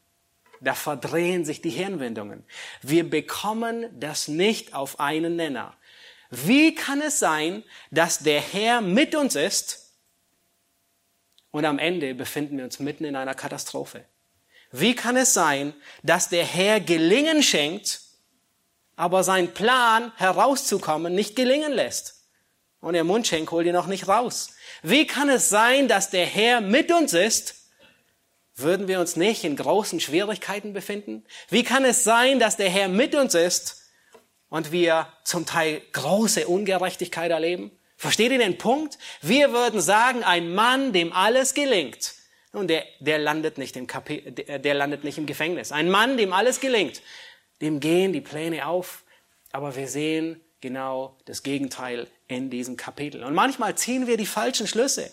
Da verdrehen sich die Hirnwindungen. Wir bekommen das nicht auf einen Nenner. Wie kann es sein, dass der Herr mit uns ist und am Ende befinden wir uns mitten in einer Katastrophe? Wie kann es sein, dass der Herr Gelingen schenkt, aber sein Plan herauszukommen nicht gelingen lässt? Und der Mundschenk holt ihn noch nicht raus. Wie kann es sein, dass der Herr mit uns ist, würden wir uns nicht in großen Schwierigkeiten befinden? Wie kann es sein, dass der Herr mit uns ist und wir zum Teil große Ungerechtigkeit erleben? Versteht ihr den Punkt? Wir würden sagen, ein Mann, dem alles gelingt, und der, der landet nicht im Kapi der landet nicht im Gefängnis. Ein Mann, dem alles gelingt, dem gehen die Pläne auf. Aber wir sehen genau das Gegenteil in diesem Kapitel. Und manchmal ziehen wir die falschen Schlüsse.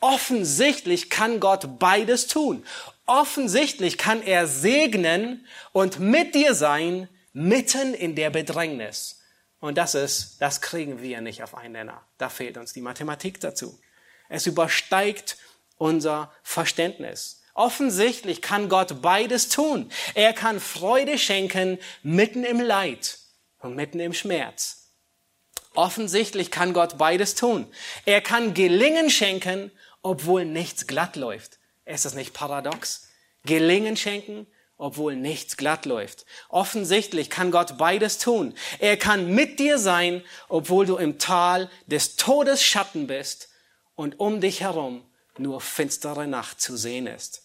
Offensichtlich kann Gott beides tun. Offensichtlich kann er segnen und mit dir sein, mitten in der Bedrängnis. Und das ist, das kriegen wir nicht auf einen Nenner. Da fehlt uns die Mathematik dazu. Es übersteigt unser Verständnis. Offensichtlich kann Gott beides tun. Er kann Freude schenken mitten im Leid und mitten im Schmerz. Offensichtlich kann Gott beides tun. Er kann Gelingen schenken, obwohl nichts glatt läuft. Ist das nicht paradox? Gelingen schenken, obwohl nichts glatt läuft. Offensichtlich kann Gott beides tun. Er kann mit dir sein, obwohl du im Tal des Todes Schatten bist und um dich herum nur finstere Nacht zu sehen ist.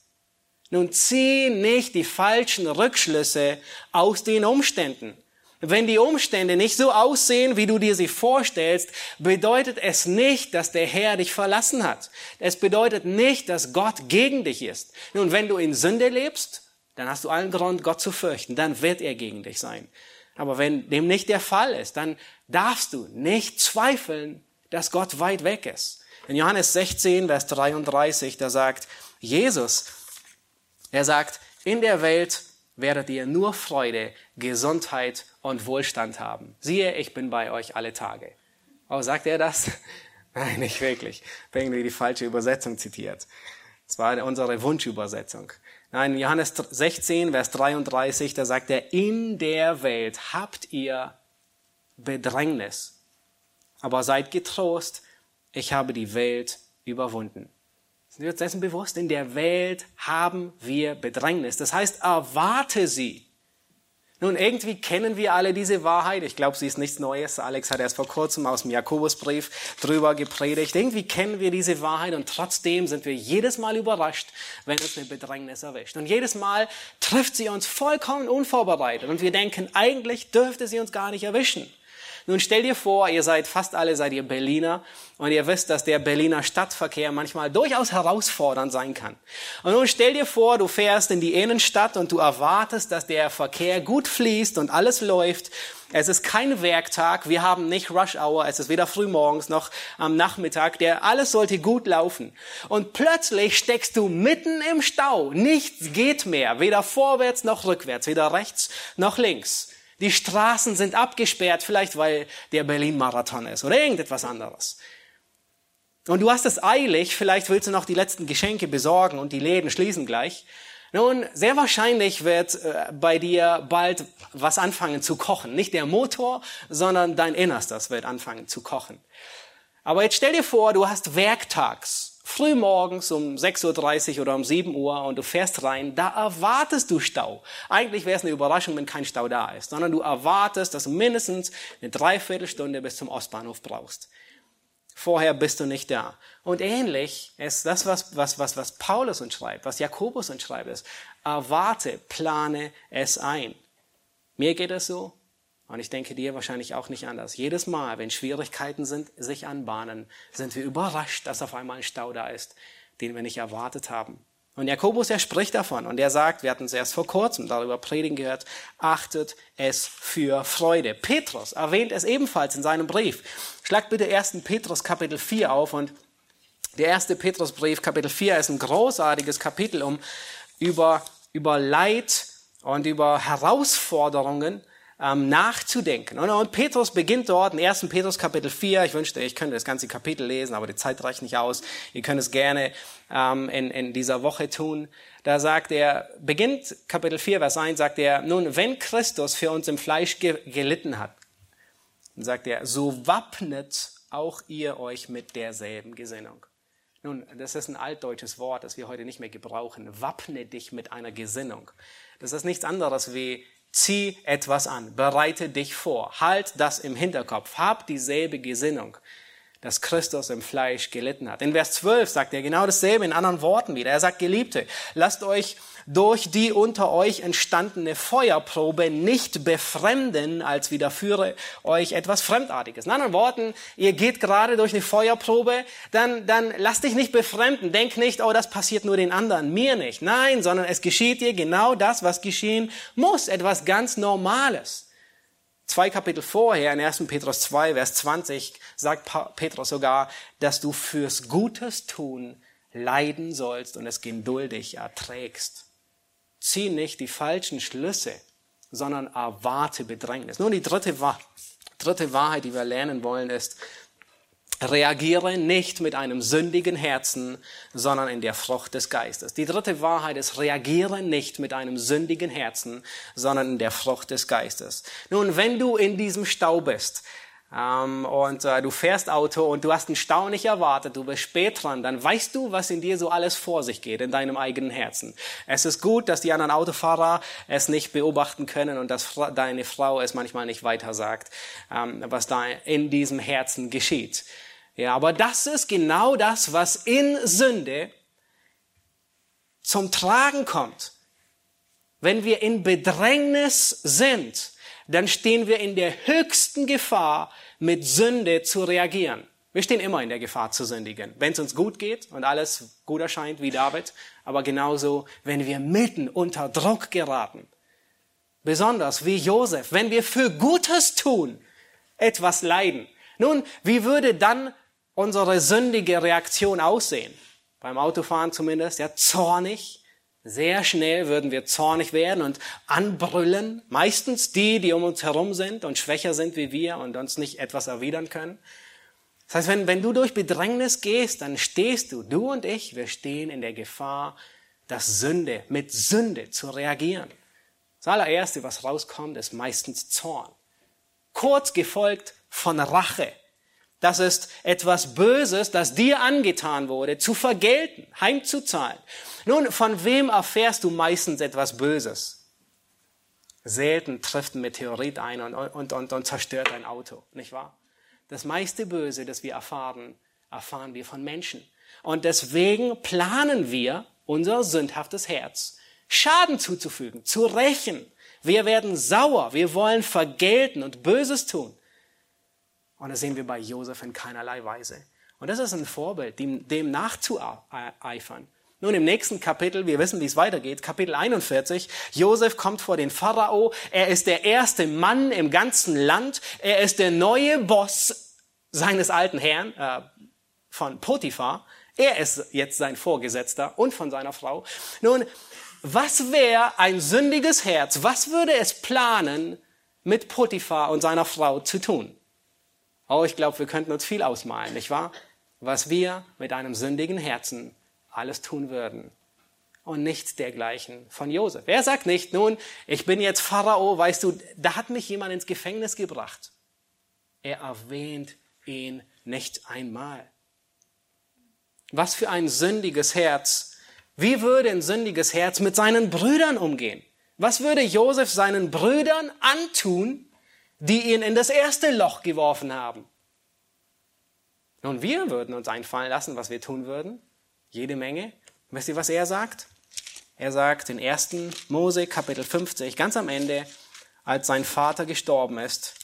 Nun zieh nicht die falschen Rückschlüsse aus den Umständen. Wenn die Umstände nicht so aussehen, wie du dir sie vorstellst, bedeutet es nicht, dass der Herr dich verlassen hat. Es bedeutet nicht, dass Gott gegen dich ist. Nun, wenn du in Sünde lebst, dann hast du allen Grund, Gott zu fürchten. Dann wird er gegen dich sein. Aber wenn dem nicht der Fall ist, dann darfst du nicht zweifeln, dass Gott weit weg ist. In Johannes 16, Vers 33, da sagt Jesus, er sagt, in der Welt werdet ihr nur Freude, Gesundheit und Wohlstand haben. Siehe, ich bin bei euch alle Tage. Oh, sagt er das? [laughs] Nein, nicht wirklich. Irgendwie die falsche Übersetzung zitiert. Das war unsere Wunschübersetzung. Nein, Johannes 16, Vers 33, da sagt er, in der Welt habt ihr Bedrängnis. Aber seid getrost, ich habe die Welt überwunden. Sind wir uns dessen bewusst? In der Welt haben wir Bedrängnis. Das heißt, erwarte sie. Nun, irgendwie kennen wir alle diese Wahrheit. Ich glaube, sie ist nichts Neues. Alex hat erst vor kurzem aus dem Jakobusbrief drüber gepredigt. Irgendwie kennen wir diese Wahrheit und trotzdem sind wir jedes Mal überrascht, wenn uns eine Bedrängnis erwischt. Und jedes Mal trifft sie uns vollkommen unvorbereitet und wir denken, eigentlich dürfte sie uns gar nicht erwischen. Nun stell dir vor, ihr seid fast alle seid ihr Berliner und ihr wisst, dass der Berliner Stadtverkehr manchmal durchaus herausfordernd sein kann. Und nun stell dir vor, du fährst in die Innenstadt und du erwartest, dass der Verkehr gut fließt und alles läuft. Es ist kein Werktag, wir haben nicht Rush Hour, es ist weder frühmorgens noch am Nachmittag, der alles sollte gut laufen. Und plötzlich steckst du mitten im Stau. Nichts geht mehr, weder vorwärts noch rückwärts, weder rechts noch links. Die Straßen sind abgesperrt, vielleicht weil der Berlin-Marathon ist oder irgendetwas anderes. Und du hast es eilig, vielleicht willst du noch die letzten Geschenke besorgen und die Läden schließen gleich. Nun, sehr wahrscheinlich wird äh, bei dir bald was anfangen zu kochen. Nicht der Motor, sondern dein Innerstes wird anfangen zu kochen. Aber jetzt stell dir vor, du hast werktags früh morgens um 6.30 Uhr oder um 7 Uhr und du fährst rein, da erwartest du Stau. Eigentlich wäre es eine Überraschung, wenn kein Stau da ist, sondern du erwartest, dass du mindestens eine Dreiviertelstunde bis zum Ostbahnhof brauchst. Vorher bist du nicht da. Und ähnlich ist das, was, was, was, was Paulus uns schreibt, was Jakobus uns schreibt, ist, erwarte, plane es ein. Mir geht es so, und ich denke dir wahrscheinlich auch nicht anders. Jedes Mal, wenn Schwierigkeiten sind, sich anbahnen, sind wir überrascht, dass auf einmal ein Stau da ist, den wir nicht erwartet haben. Und Jakobus, er spricht davon und er sagt, wir hatten es erst vor kurzem darüber predigen gehört, achtet es für Freude. Petrus erwähnt es ebenfalls in seinem Brief. Schlagt bitte 1. Petrus Kapitel 4 auf und der erste Petrusbrief Kapitel 4 ist ein großartiges Kapitel, um über, über Leid und über Herausforderungen ähm, nachzudenken. Und, und Petrus beginnt dort in 1. Petrus Kapitel 4. Ich wünschte, ich könnte das ganze Kapitel lesen, aber die Zeit reicht nicht aus. Ihr könnt es gerne ähm, in, in dieser Woche tun. Da sagt er, beginnt Kapitel 4, Vers 1, sagt er, nun, wenn Christus für uns im Fleisch ge gelitten hat, dann sagt er, so wappnet auch ihr euch mit derselben Gesinnung. Nun, das ist ein altdeutsches Wort, das wir heute nicht mehr gebrauchen. Wappne dich mit einer Gesinnung. Das ist nichts anderes wie Zieh etwas an, bereite dich vor, halt das im Hinterkopf, hab dieselbe Gesinnung, dass Christus im Fleisch gelitten hat. In Vers 12 sagt er genau dasselbe in anderen Worten wieder. Er sagt, Geliebte, lasst euch durch die unter euch entstandene Feuerprobe nicht befremden, als widerführe euch etwas Fremdartiges. In anderen Worten, ihr geht gerade durch eine Feuerprobe, dann, dann lass dich nicht befremden. Denk nicht, oh, das passiert nur den anderen, mir nicht. Nein, sondern es geschieht dir genau das, was geschehen muss. Etwas ganz Normales. Zwei Kapitel vorher, in 1. Petrus 2, Vers 20, sagt Petrus sogar, dass du fürs Gutes tun leiden sollst und es geduldig erträgst. Zieh nicht die falschen Schlüsse, sondern erwarte Bedrängnis. Nun, die dritte, dritte Wahrheit, die wir lernen wollen, ist, reagiere nicht mit einem sündigen Herzen, sondern in der Frucht des Geistes. Die dritte Wahrheit ist, reagiere nicht mit einem sündigen Herzen, sondern in der Frucht des Geistes. Nun, wenn du in diesem Stau bist, ähm, und äh, du fährst Auto und du hast einen Stau nicht erwartet, du bist spät dran, dann weißt du, was in dir so alles vor sich geht, in deinem eigenen Herzen. Es ist gut, dass die anderen Autofahrer es nicht beobachten können und dass deine Frau es manchmal nicht weiter sagt, ähm, was da in diesem Herzen geschieht. Ja, aber das ist genau das, was in Sünde zum Tragen kommt. Wenn wir in Bedrängnis sind, dann stehen wir in der höchsten Gefahr, mit Sünde zu reagieren. Wir stehen immer in der Gefahr zu sündigen, wenn es uns gut geht und alles gut erscheint wie David, aber genauso, wenn wir mitten unter Druck geraten. Besonders wie Josef, wenn wir für Gutes tun etwas leiden. Nun, wie würde dann unsere sündige Reaktion aussehen? Beim Autofahren zumindest, ja, zornig, sehr schnell würden wir zornig werden und anbrüllen. Meistens die, die um uns herum sind und schwächer sind wie wir und uns nicht etwas erwidern können. Das heißt, wenn, wenn du durch Bedrängnis gehst, dann stehst du, du und ich, wir stehen in der Gefahr, das Sünde, mit Sünde zu reagieren. Das allererste, was rauskommt, ist meistens Zorn. Kurz gefolgt von Rache. Das ist etwas Böses, das dir angetan wurde, zu vergelten, heimzuzahlen. Nun, von wem erfährst du meistens etwas Böses? Selten trifft ein Meteorit ein und, und, und, und zerstört ein Auto, nicht wahr? Das meiste Böse, das wir erfahren, erfahren wir von Menschen. Und deswegen planen wir, unser sündhaftes Herz, Schaden zuzufügen, zu rächen. Wir werden sauer, wir wollen vergelten und Böses tun. Und das sehen wir bei Josef in keinerlei Weise. Und das ist ein Vorbild, dem, dem nachzueifern. Nun im nächsten Kapitel, wir wissen, wie es weitergeht, Kapitel 41, Josef kommt vor den Pharao, er ist der erste Mann im ganzen Land, er ist der neue Boss seines alten Herrn, äh, von Potiphar, er ist jetzt sein Vorgesetzter und von seiner Frau. Nun, was wäre ein sündiges Herz, was würde es planen, mit Potiphar und seiner Frau zu tun? Oh, ich glaube, wir könnten uns viel ausmalen, nicht wahr? Was wir mit einem sündigen Herzen alles tun würden. Und nichts dergleichen von Josef. Er sagt nicht, nun, ich bin jetzt Pharao, weißt du, da hat mich jemand ins Gefängnis gebracht. Er erwähnt ihn nicht einmal. Was für ein sündiges Herz. Wie würde ein sündiges Herz mit seinen Brüdern umgehen? Was würde Josef seinen Brüdern antun, die ihn in das erste Loch geworfen haben? Nun, wir würden uns einfallen lassen, was wir tun würden. Jede Menge. Wisst ihr, was er sagt? Er sagt in 1. Mose Kapitel 50, ganz am Ende, als sein Vater gestorben ist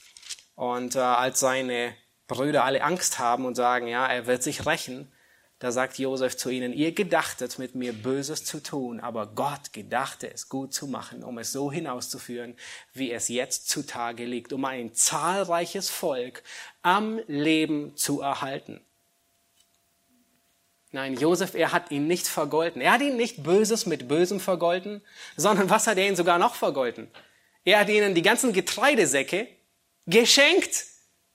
und äh, als seine Brüder alle Angst haben und sagen, ja, er wird sich rächen, da sagt Josef zu ihnen, ihr gedachtet mit mir Böses zu tun, aber Gott gedachte es gut zu machen, um es so hinauszuführen, wie es jetzt zutage liegt, um ein zahlreiches Volk am Leben zu erhalten. Nein, Josef, er hat ihn nicht vergolten. Er hat ihn nicht Böses mit Bösem vergolten, sondern was hat er ihnen sogar noch vergolten? Er hat ihnen die ganzen Getreidesäcke geschenkt.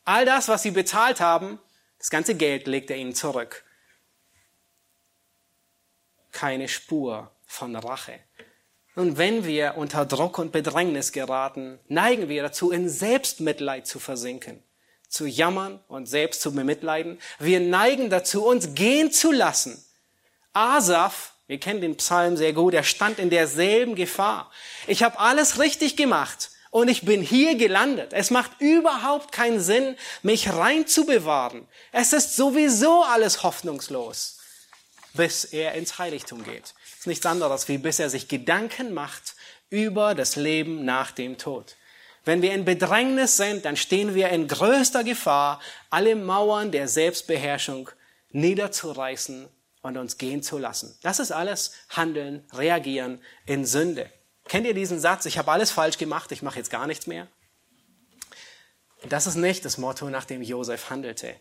All das, was sie bezahlt haben, das ganze Geld legt er ihnen zurück keine Spur von Rache. Und wenn wir unter Druck und Bedrängnis geraten, neigen wir dazu, in Selbstmitleid zu versinken, zu jammern und selbst zu bemitleiden. Wir neigen dazu, uns gehen zu lassen. Asaf, wir kennen den Psalm sehr gut, er stand in derselben Gefahr. Ich habe alles richtig gemacht und ich bin hier gelandet. Es macht überhaupt keinen Sinn, mich rein zu bewahren. Es ist sowieso alles hoffnungslos bis er ins Heiligtum geht. Das ist nichts anderes, wie bis er sich Gedanken macht über das Leben nach dem Tod. Wenn wir in Bedrängnis sind, dann stehen wir in größter Gefahr, alle Mauern der Selbstbeherrschung niederzureißen und uns gehen zu lassen. Das ist alles Handeln, Reagieren in Sünde. Kennt ihr diesen Satz, ich habe alles falsch gemacht, ich mache jetzt gar nichts mehr? Das ist nicht das Motto, nach dem Josef handelte.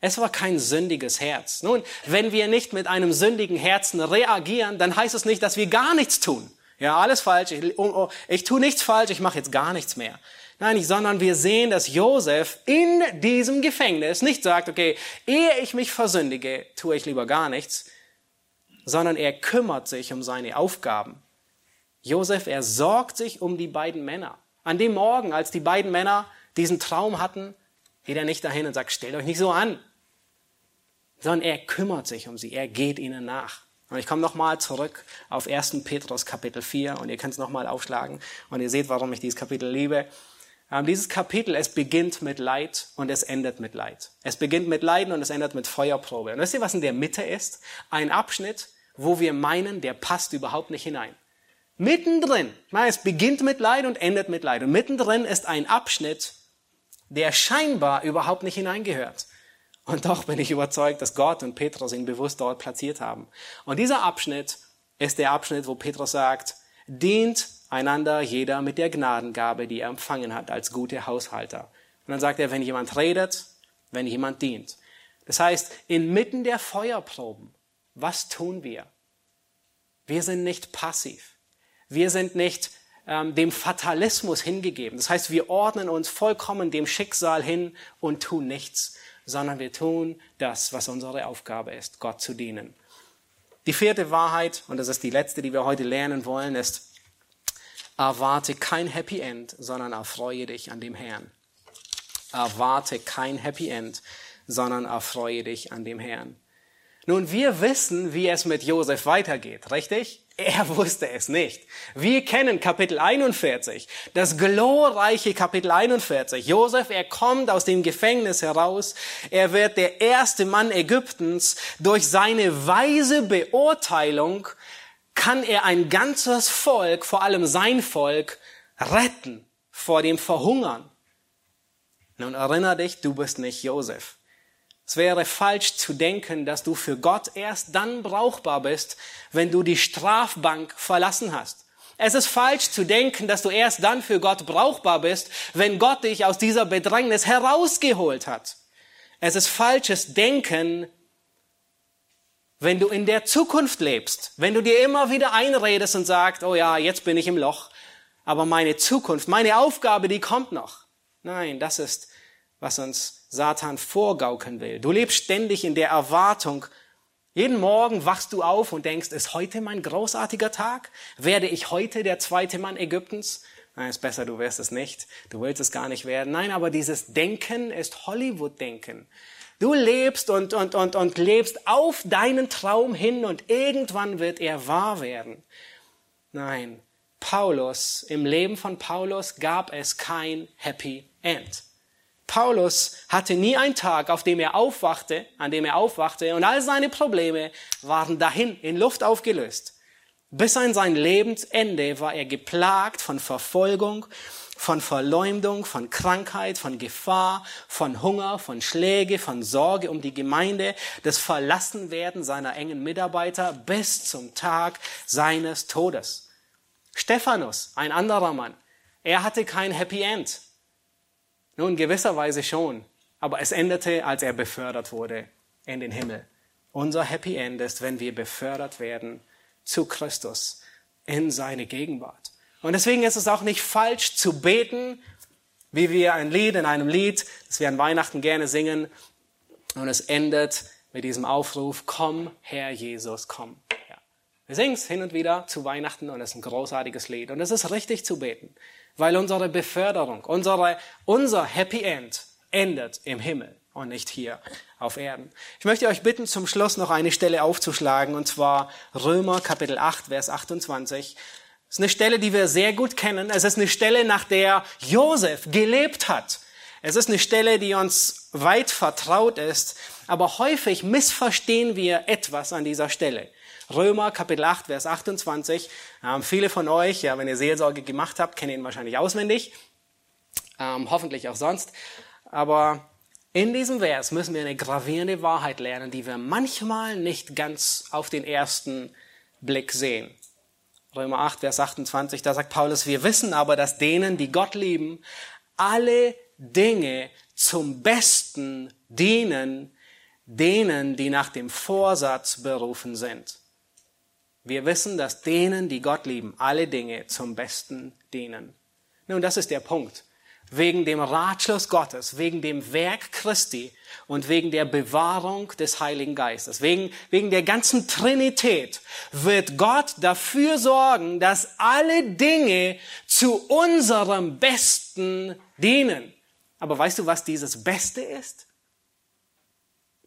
Es war kein sündiges Herz. Nun, wenn wir nicht mit einem sündigen Herzen reagieren, dann heißt es nicht, dass wir gar nichts tun. Ja, alles falsch. Ich, oh, oh, ich tue nichts falsch, ich mache jetzt gar nichts mehr. Nein, sondern wir sehen, dass Josef in diesem Gefängnis nicht sagt, okay, ehe ich mich versündige, tue ich lieber gar nichts, sondern er kümmert sich um seine Aufgaben. Josef, er sorgt sich um die beiden Männer. An dem Morgen, als die beiden Männer diesen Traum hatten, geht er nicht dahin und sagt, stellt euch nicht so an sondern er kümmert sich um sie, er geht ihnen nach. Und ich komme nochmal zurück auf 1. Petrus Kapitel 4 und ihr könnt es nochmal aufschlagen und ihr seht, warum ich dieses Kapitel liebe. Ähm, dieses Kapitel, es beginnt mit Leid und es endet mit Leid. Es beginnt mit Leiden und es endet mit Feuerprobe. Und wisst ihr, was in der Mitte ist? Ein Abschnitt, wo wir meinen, der passt überhaupt nicht hinein. Mittendrin, es beginnt mit Leid und endet mit Leid. Und mittendrin ist ein Abschnitt, der scheinbar überhaupt nicht hineingehört. Und doch bin ich überzeugt, dass Gott und Petrus ihn bewusst dort platziert haben. Und dieser Abschnitt ist der Abschnitt, wo Petrus sagt, dient einander jeder mit der Gnadengabe, die er empfangen hat als gute Haushalter. Und dann sagt er, wenn jemand redet, wenn jemand dient. Das heißt, inmitten der Feuerproben, was tun wir? Wir sind nicht passiv. Wir sind nicht ähm, dem Fatalismus hingegeben. Das heißt, wir ordnen uns vollkommen dem Schicksal hin und tun nichts, sondern wir tun das, was unsere Aufgabe ist, Gott zu dienen. Die vierte Wahrheit, und das ist die letzte, die wir heute lernen wollen, ist, erwarte kein Happy End, sondern erfreue dich an dem Herrn. Erwarte kein Happy End, sondern erfreue dich an dem Herrn. Nun, wir wissen, wie es mit Josef weitergeht, richtig? Er wusste es nicht. Wir kennen Kapitel 41, das glorreiche Kapitel 41. Josef, er kommt aus dem Gefängnis heraus. Er wird der erste Mann Ägyptens. Durch seine weise Beurteilung kann er ein ganzes Volk, vor allem sein Volk, retten vor dem Verhungern. Nun erinnere dich, du bist nicht Josef. Es wäre falsch zu denken, dass du für Gott erst dann brauchbar bist, wenn du die Strafbank verlassen hast. Es ist falsch zu denken, dass du erst dann für Gott brauchbar bist, wenn Gott dich aus dieser Bedrängnis herausgeholt hat. Es ist falsches Denken, wenn du in der Zukunft lebst, wenn du dir immer wieder einredest und sagst, oh ja, jetzt bin ich im Loch, aber meine Zukunft, meine Aufgabe, die kommt noch. Nein, das ist, was uns Satan vorgaukeln will. Du lebst ständig in der Erwartung. Jeden Morgen wachst du auf und denkst, ist heute mein großartiger Tag? Werde ich heute der zweite Mann Ägyptens? Nein, ist besser, du wirst es nicht. Du willst es gar nicht werden. Nein, aber dieses Denken ist Hollywood-Denken. Du lebst und, und, und, und lebst auf deinen Traum hin und irgendwann wird er wahr werden. Nein, Paulus, im Leben von Paulus gab es kein Happy End. Paulus hatte nie einen Tag, auf dem er aufwachte, an dem er aufwachte und all seine Probleme waren dahin in Luft aufgelöst. Bis an sein Lebensende war er geplagt von Verfolgung, von Verleumdung, von Krankheit, von Gefahr, von Hunger, von Schläge, von Sorge um die Gemeinde, das Verlassenwerden seiner engen Mitarbeiter bis zum Tag seines Todes. Stephanus, ein anderer Mann, er hatte kein Happy End. Nun, gewisserweise schon, aber es endete, als er befördert wurde in den Himmel. Unser Happy End ist, wenn wir befördert werden zu Christus in seine Gegenwart. Und deswegen ist es auch nicht falsch zu beten, wie wir ein Lied in einem Lied, das wir an Weihnachten gerne singen. Und es endet mit diesem Aufruf, komm, Herr Jesus, komm. Ja. Wir singen es hin und wieder zu Weihnachten und es ist ein großartiges Lied. Und es ist richtig zu beten, weil unsere Beförderung, unsere, unser Happy End endet im Himmel und nicht hier auf Erden. Ich möchte euch bitten, zum Schluss noch eine Stelle aufzuschlagen, und zwar Römer Kapitel 8, Vers 28. Das ist eine Stelle, die wir sehr gut kennen. Es ist eine Stelle, nach der Josef gelebt hat. Es ist eine Stelle, die uns weit vertraut ist, aber häufig missverstehen wir etwas an dieser Stelle. Römer Kapitel 8, Vers 28. Ähm, viele von euch, ja, wenn ihr Seelsorge gemacht habt, kennen ihn wahrscheinlich auswendig. Ähm, hoffentlich auch sonst. Aber in diesem Vers müssen wir eine gravierende Wahrheit lernen, die wir manchmal nicht ganz auf den ersten Blick sehen. Römer 8, Vers 28, da sagt Paulus, wir wissen aber, dass denen, die Gott lieben, alle Dinge zum Besten dienen, denen, die nach dem Vorsatz berufen sind. Wir wissen, dass denen, die Gott lieben, alle Dinge zum Besten dienen. Nun, das ist der Punkt wegen dem Ratschluss Gottes, wegen dem Werk Christi und wegen der Bewahrung des Heiligen Geistes, wegen, wegen der ganzen Trinität wird Gott dafür sorgen, dass alle Dinge zu unserem Besten dienen. Aber weißt du, was dieses Beste ist?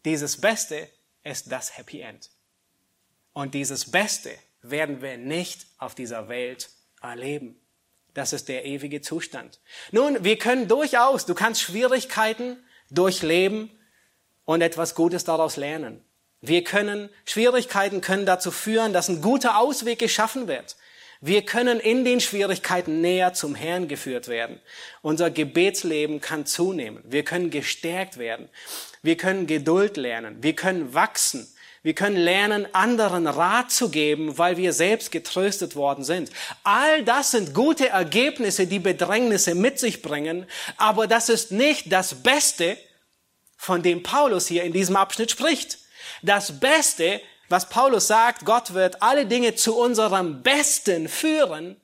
Dieses Beste ist das Happy End. Und dieses Beste werden wir nicht auf dieser Welt erleben. Das ist der ewige Zustand. Nun, wir können durchaus, du kannst Schwierigkeiten durchleben und etwas Gutes daraus lernen. Wir können, Schwierigkeiten können dazu führen, dass ein guter Ausweg geschaffen wird. Wir können in den Schwierigkeiten näher zum Herrn geführt werden. Unser Gebetsleben kann zunehmen. Wir können gestärkt werden. Wir können Geduld lernen. Wir können wachsen. Wir können lernen, anderen Rat zu geben, weil wir selbst getröstet worden sind. All das sind gute Ergebnisse, die Bedrängnisse mit sich bringen, aber das ist nicht das Beste, von dem Paulus hier in diesem Abschnitt spricht. Das Beste, was Paulus sagt, Gott wird alle Dinge zu unserem Besten führen,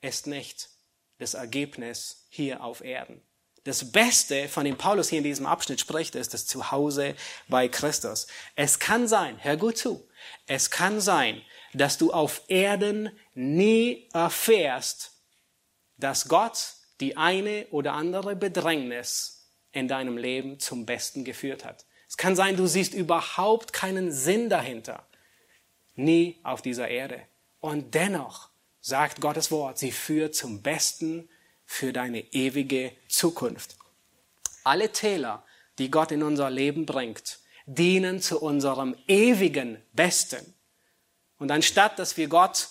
ist nicht das Ergebnis hier auf Erden. Das Beste, von dem Paulus hier in diesem Abschnitt spricht, ist das Zuhause bei Christus. Es kann sein, hör gut zu, es kann sein, dass du auf Erden nie erfährst, dass Gott die eine oder andere Bedrängnis in deinem Leben zum Besten geführt hat. Es kann sein, du siehst überhaupt keinen Sinn dahinter. Nie auf dieser Erde. Und dennoch sagt Gottes Wort, sie führt zum Besten für deine ewige Zukunft. Alle Täler, die Gott in unser Leben bringt, dienen zu unserem ewigen Besten. Und anstatt dass wir Gott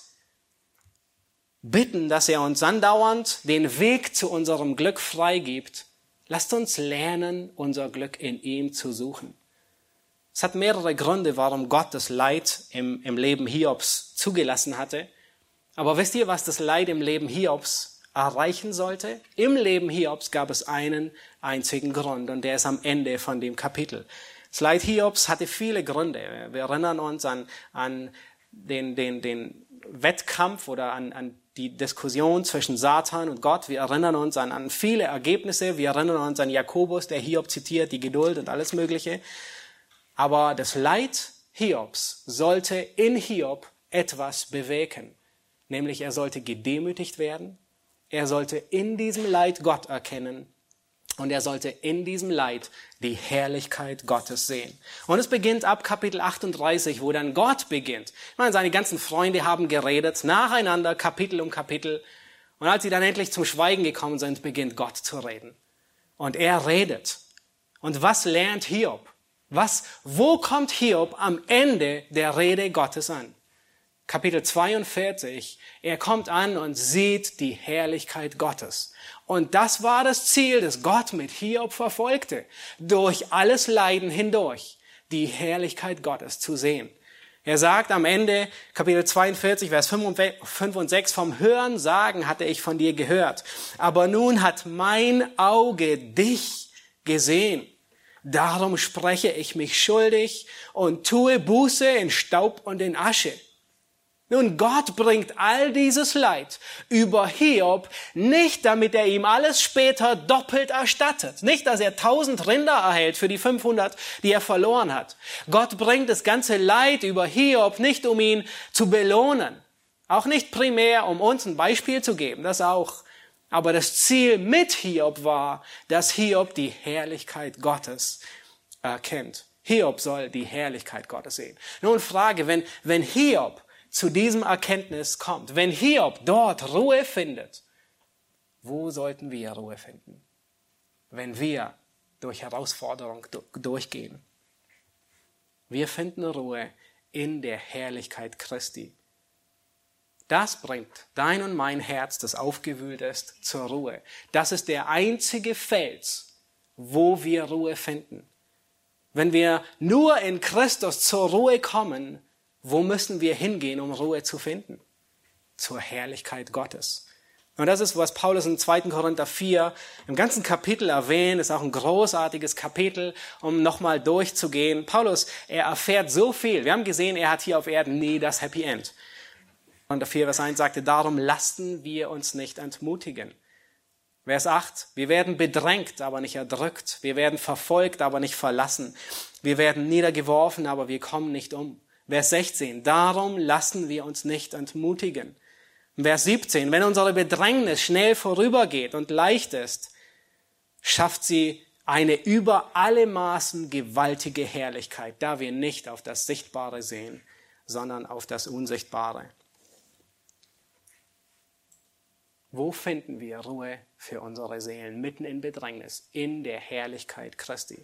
bitten, dass er uns andauernd den Weg zu unserem Glück freigibt, lasst uns lernen, unser Glück in ihm zu suchen. Es hat mehrere Gründe, warum Gott das Leid im, im Leben Hiobs zugelassen hatte. Aber wisst ihr, was das Leid im Leben Hiobs erreichen sollte. Im Leben Hiobs gab es einen einzigen Grund und der ist am Ende von dem Kapitel. Das Leid Hiobs hatte viele Gründe. Wir erinnern uns an, an den, den, den Wettkampf oder an, an die Diskussion zwischen Satan und Gott. Wir erinnern uns an, an viele Ergebnisse. Wir erinnern uns an Jakobus, der Hiob zitiert, die Geduld und alles Mögliche. Aber das Leid Hiobs sollte in Hiob etwas bewegen. Nämlich er sollte gedemütigt werden er sollte in diesem Leid Gott erkennen Und er sollte in diesem Leid die Herrlichkeit Gottes sehen. Und es beginnt ab Kapitel 38, wo dann Gott beginnt. Ich meine, seine ganzen Freunde haben geredet, nacheinander, Kapitel um Kapitel. Und als sie dann endlich zum Schweigen gekommen sind, beginnt Gott zu reden. Und er redet. Und was lernt Hiob? Was, wo kommt Hiob am Ende der Rede Gottes an? Kapitel 42. Er kommt an und sieht die Herrlichkeit Gottes. Und das war das Ziel, das Gott mit Hiob verfolgte. Durch alles Leiden hindurch die Herrlichkeit Gottes zu sehen. Er sagt am Ende, Kapitel 42, Vers 5 und 6, vom Hören sagen hatte ich von dir gehört. Aber nun hat mein Auge dich gesehen. Darum spreche ich mich schuldig und tue Buße in Staub und in Asche. Nun, Gott bringt all dieses Leid über Hiob nicht, damit er ihm alles später doppelt erstattet. Nicht, dass er tausend Rinder erhält für die 500, die er verloren hat. Gott bringt das ganze Leid über Hiob nicht, um ihn zu belohnen. Auch nicht primär, um uns ein Beispiel zu geben, das auch. Aber das Ziel mit Hiob war, dass Hiob die Herrlichkeit Gottes erkennt. Hiob soll die Herrlichkeit Gottes sehen. Nun Frage, wenn, wenn Hiob zu diesem Erkenntnis kommt, wenn Hiob dort Ruhe findet, wo sollten wir Ruhe finden? Wenn wir durch Herausforderung durchgehen. Wir finden Ruhe in der Herrlichkeit Christi. Das bringt dein und mein Herz, das aufgewühlt ist, zur Ruhe. Das ist der einzige Fels, wo wir Ruhe finden. Wenn wir nur in Christus zur Ruhe kommen, wo müssen wir hingehen, um Ruhe zu finden? Zur Herrlichkeit Gottes. Und das ist, was Paulus in 2. Korinther 4 im ganzen Kapitel erwähnt, ist auch ein großartiges Kapitel, um nochmal durchzugehen. Paulus, er erfährt so viel. Wir haben gesehen, er hat hier auf Erden nie das Happy End. Und der 4, Vers 1 sagte, darum lassen wir uns nicht entmutigen. Vers 8, wir werden bedrängt, aber nicht erdrückt. Wir werden verfolgt, aber nicht verlassen. Wir werden niedergeworfen, aber wir kommen nicht um. Vers 16, darum lassen wir uns nicht entmutigen. Vers 17, wenn unsere Bedrängnis schnell vorübergeht und leicht ist, schafft sie eine über alle Maßen gewaltige Herrlichkeit, da wir nicht auf das Sichtbare sehen, sondern auf das Unsichtbare. Wo finden wir Ruhe für unsere Seelen mitten in Bedrängnis, in der Herrlichkeit Christi?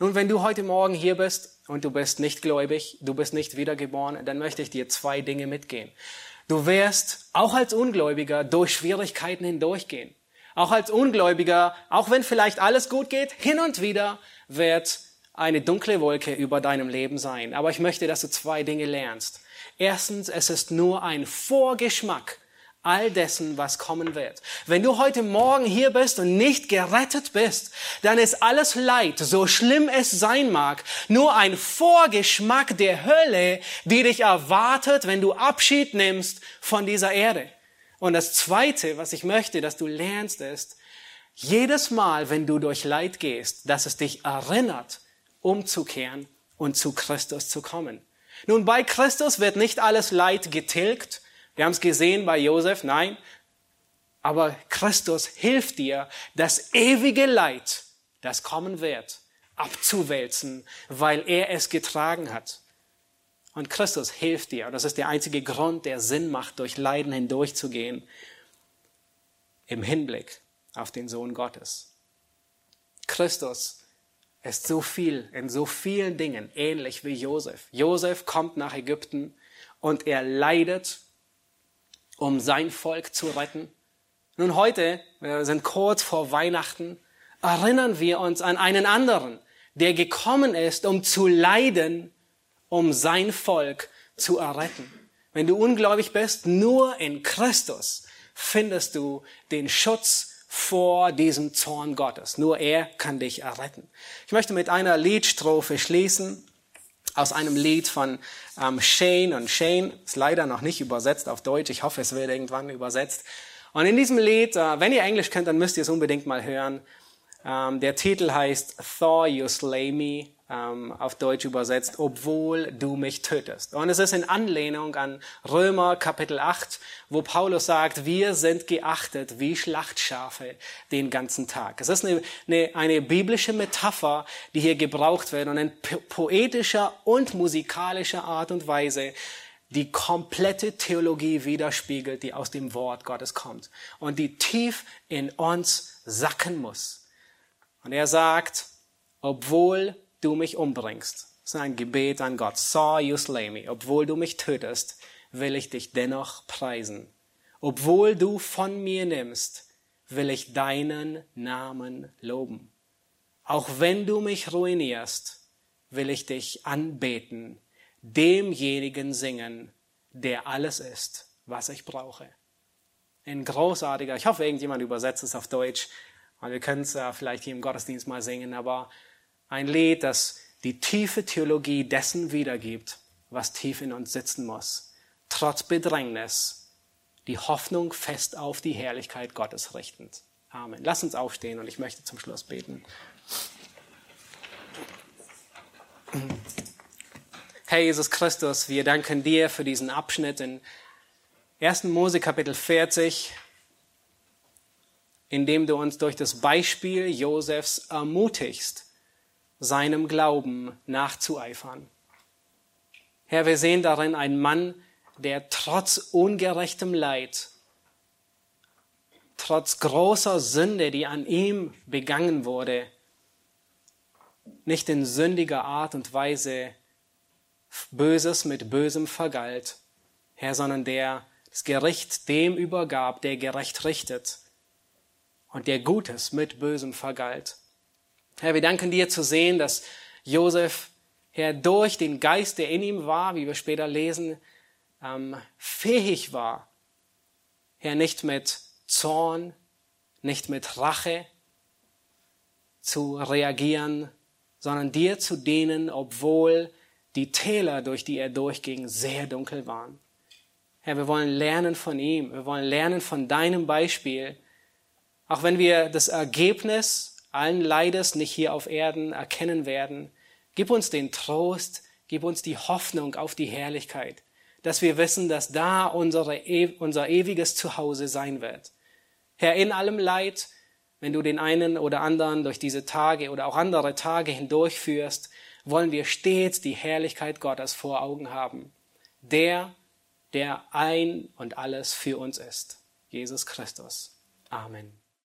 Nun, wenn du heute Morgen hier bist und du bist nicht gläubig, du bist nicht wiedergeboren, dann möchte ich dir zwei Dinge mitgehen. Du wirst auch als Ungläubiger durch Schwierigkeiten hindurchgehen. Auch als Ungläubiger, auch wenn vielleicht alles gut geht, hin und wieder wird eine dunkle Wolke über deinem Leben sein. Aber ich möchte, dass du zwei Dinge lernst. Erstens, es ist nur ein Vorgeschmack all dessen, was kommen wird. Wenn du heute Morgen hier bist und nicht gerettet bist, dann ist alles Leid, so schlimm es sein mag, nur ein Vorgeschmack der Hölle, die dich erwartet, wenn du Abschied nimmst von dieser Erde. Und das Zweite, was ich möchte, dass du lernst, ist, jedes Mal, wenn du durch Leid gehst, dass es dich erinnert, umzukehren und zu Christus zu kommen. Nun, bei Christus wird nicht alles Leid getilgt, wir haben es gesehen bei Josef, nein. Aber Christus hilft dir, das ewige Leid, das kommen wird, abzuwälzen, weil er es getragen hat. Und Christus hilft dir. Und das ist der einzige Grund, der Sinn macht, durch Leiden hindurchzugehen, im Hinblick auf den Sohn Gottes. Christus ist so viel, in so vielen Dingen ähnlich wie Josef. Josef kommt nach Ägypten und er leidet um sein Volk zu retten. Nun heute, wir sind kurz vor Weihnachten, erinnern wir uns an einen anderen, der gekommen ist, um zu leiden, um sein Volk zu erretten. Wenn du ungläubig bist, nur in Christus findest du den Schutz vor diesem Zorn Gottes. Nur er kann dich erretten. Ich möchte mit einer Liedstrophe schließen aus einem Lied von ähm, Shane. Und Shane ist leider noch nicht übersetzt auf Deutsch. Ich hoffe, es wird irgendwann übersetzt. Und in diesem Lied, äh, wenn ihr Englisch könnt, dann müsst ihr es unbedingt mal hören. Ähm, der Titel heißt Thor, You Slay Me, ähm, auf Deutsch übersetzt, obwohl du mich tötest. Und es ist in Anlehnung an Römer Kapitel 8, wo Paulus sagt, wir sind geachtet wie Schlachtschafe den ganzen Tag. Es ist eine, eine, eine biblische Metapher, die hier gebraucht wird und in poetischer und musikalischer Art und Weise die komplette Theologie widerspiegelt, die aus dem Wort Gottes kommt und die tief in uns sacken muss. Und er sagt, obwohl du mich umbringst, das ist ein Gebet an Gott, saw you slay me, obwohl du mich tötest, will ich dich dennoch preisen. Obwohl du von mir nimmst, will ich deinen Namen loben. Auch wenn du mich ruinierst, will ich dich anbeten demjenigen singen, der alles ist, was ich brauche. Ein großartiger, ich hoffe, irgendjemand übersetzt es auf Deutsch, und wir können es äh, vielleicht hier im Gottesdienst mal singen, aber ein Lied, das die tiefe Theologie dessen wiedergibt, was tief in uns sitzen muss. Trotz Bedrängnis, die Hoffnung fest auf die Herrlichkeit Gottes richtend. Amen. Lass uns aufstehen und ich möchte zum Schluss beten. Herr Jesus Christus, wir danken dir für diesen Abschnitt in 1. Mose Kapitel 40, in dem du uns durch das Beispiel Josefs ermutigst, seinem Glauben nachzueifern. Herr, wir sehen darin einen Mann, der trotz ungerechtem Leid, trotz großer Sünde, die an ihm begangen wurde, nicht in sündiger Art und Weise Böses mit Bösem vergalt, Herr, sondern der das Gericht dem übergab, der gerecht richtet und der Gutes mit Bösem vergalt. Herr, wir danken dir zu sehen, dass Josef, Herr, durch den Geist, der in ihm war, wie wir später lesen, ähm, fähig war, Herr, nicht mit Zorn, nicht mit Rache zu reagieren, sondern dir zu dienen, obwohl die Täler, durch die er durchging, sehr dunkel waren. Herr, wir wollen lernen von ihm. Wir wollen lernen von deinem Beispiel. Auch wenn wir das Ergebnis allen Leides nicht hier auf Erden erkennen werden, gib uns den Trost, gib uns die Hoffnung auf die Herrlichkeit, dass wir wissen, dass da unsere, unser ewiges Zuhause sein wird. Herr, in allem Leid, wenn du den einen oder anderen durch diese Tage oder auch andere Tage hindurchführst, wollen wir stets die Herrlichkeit Gottes vor Augen haben. Der, der ein und alles für uns ist. Jesus Christus. Amen.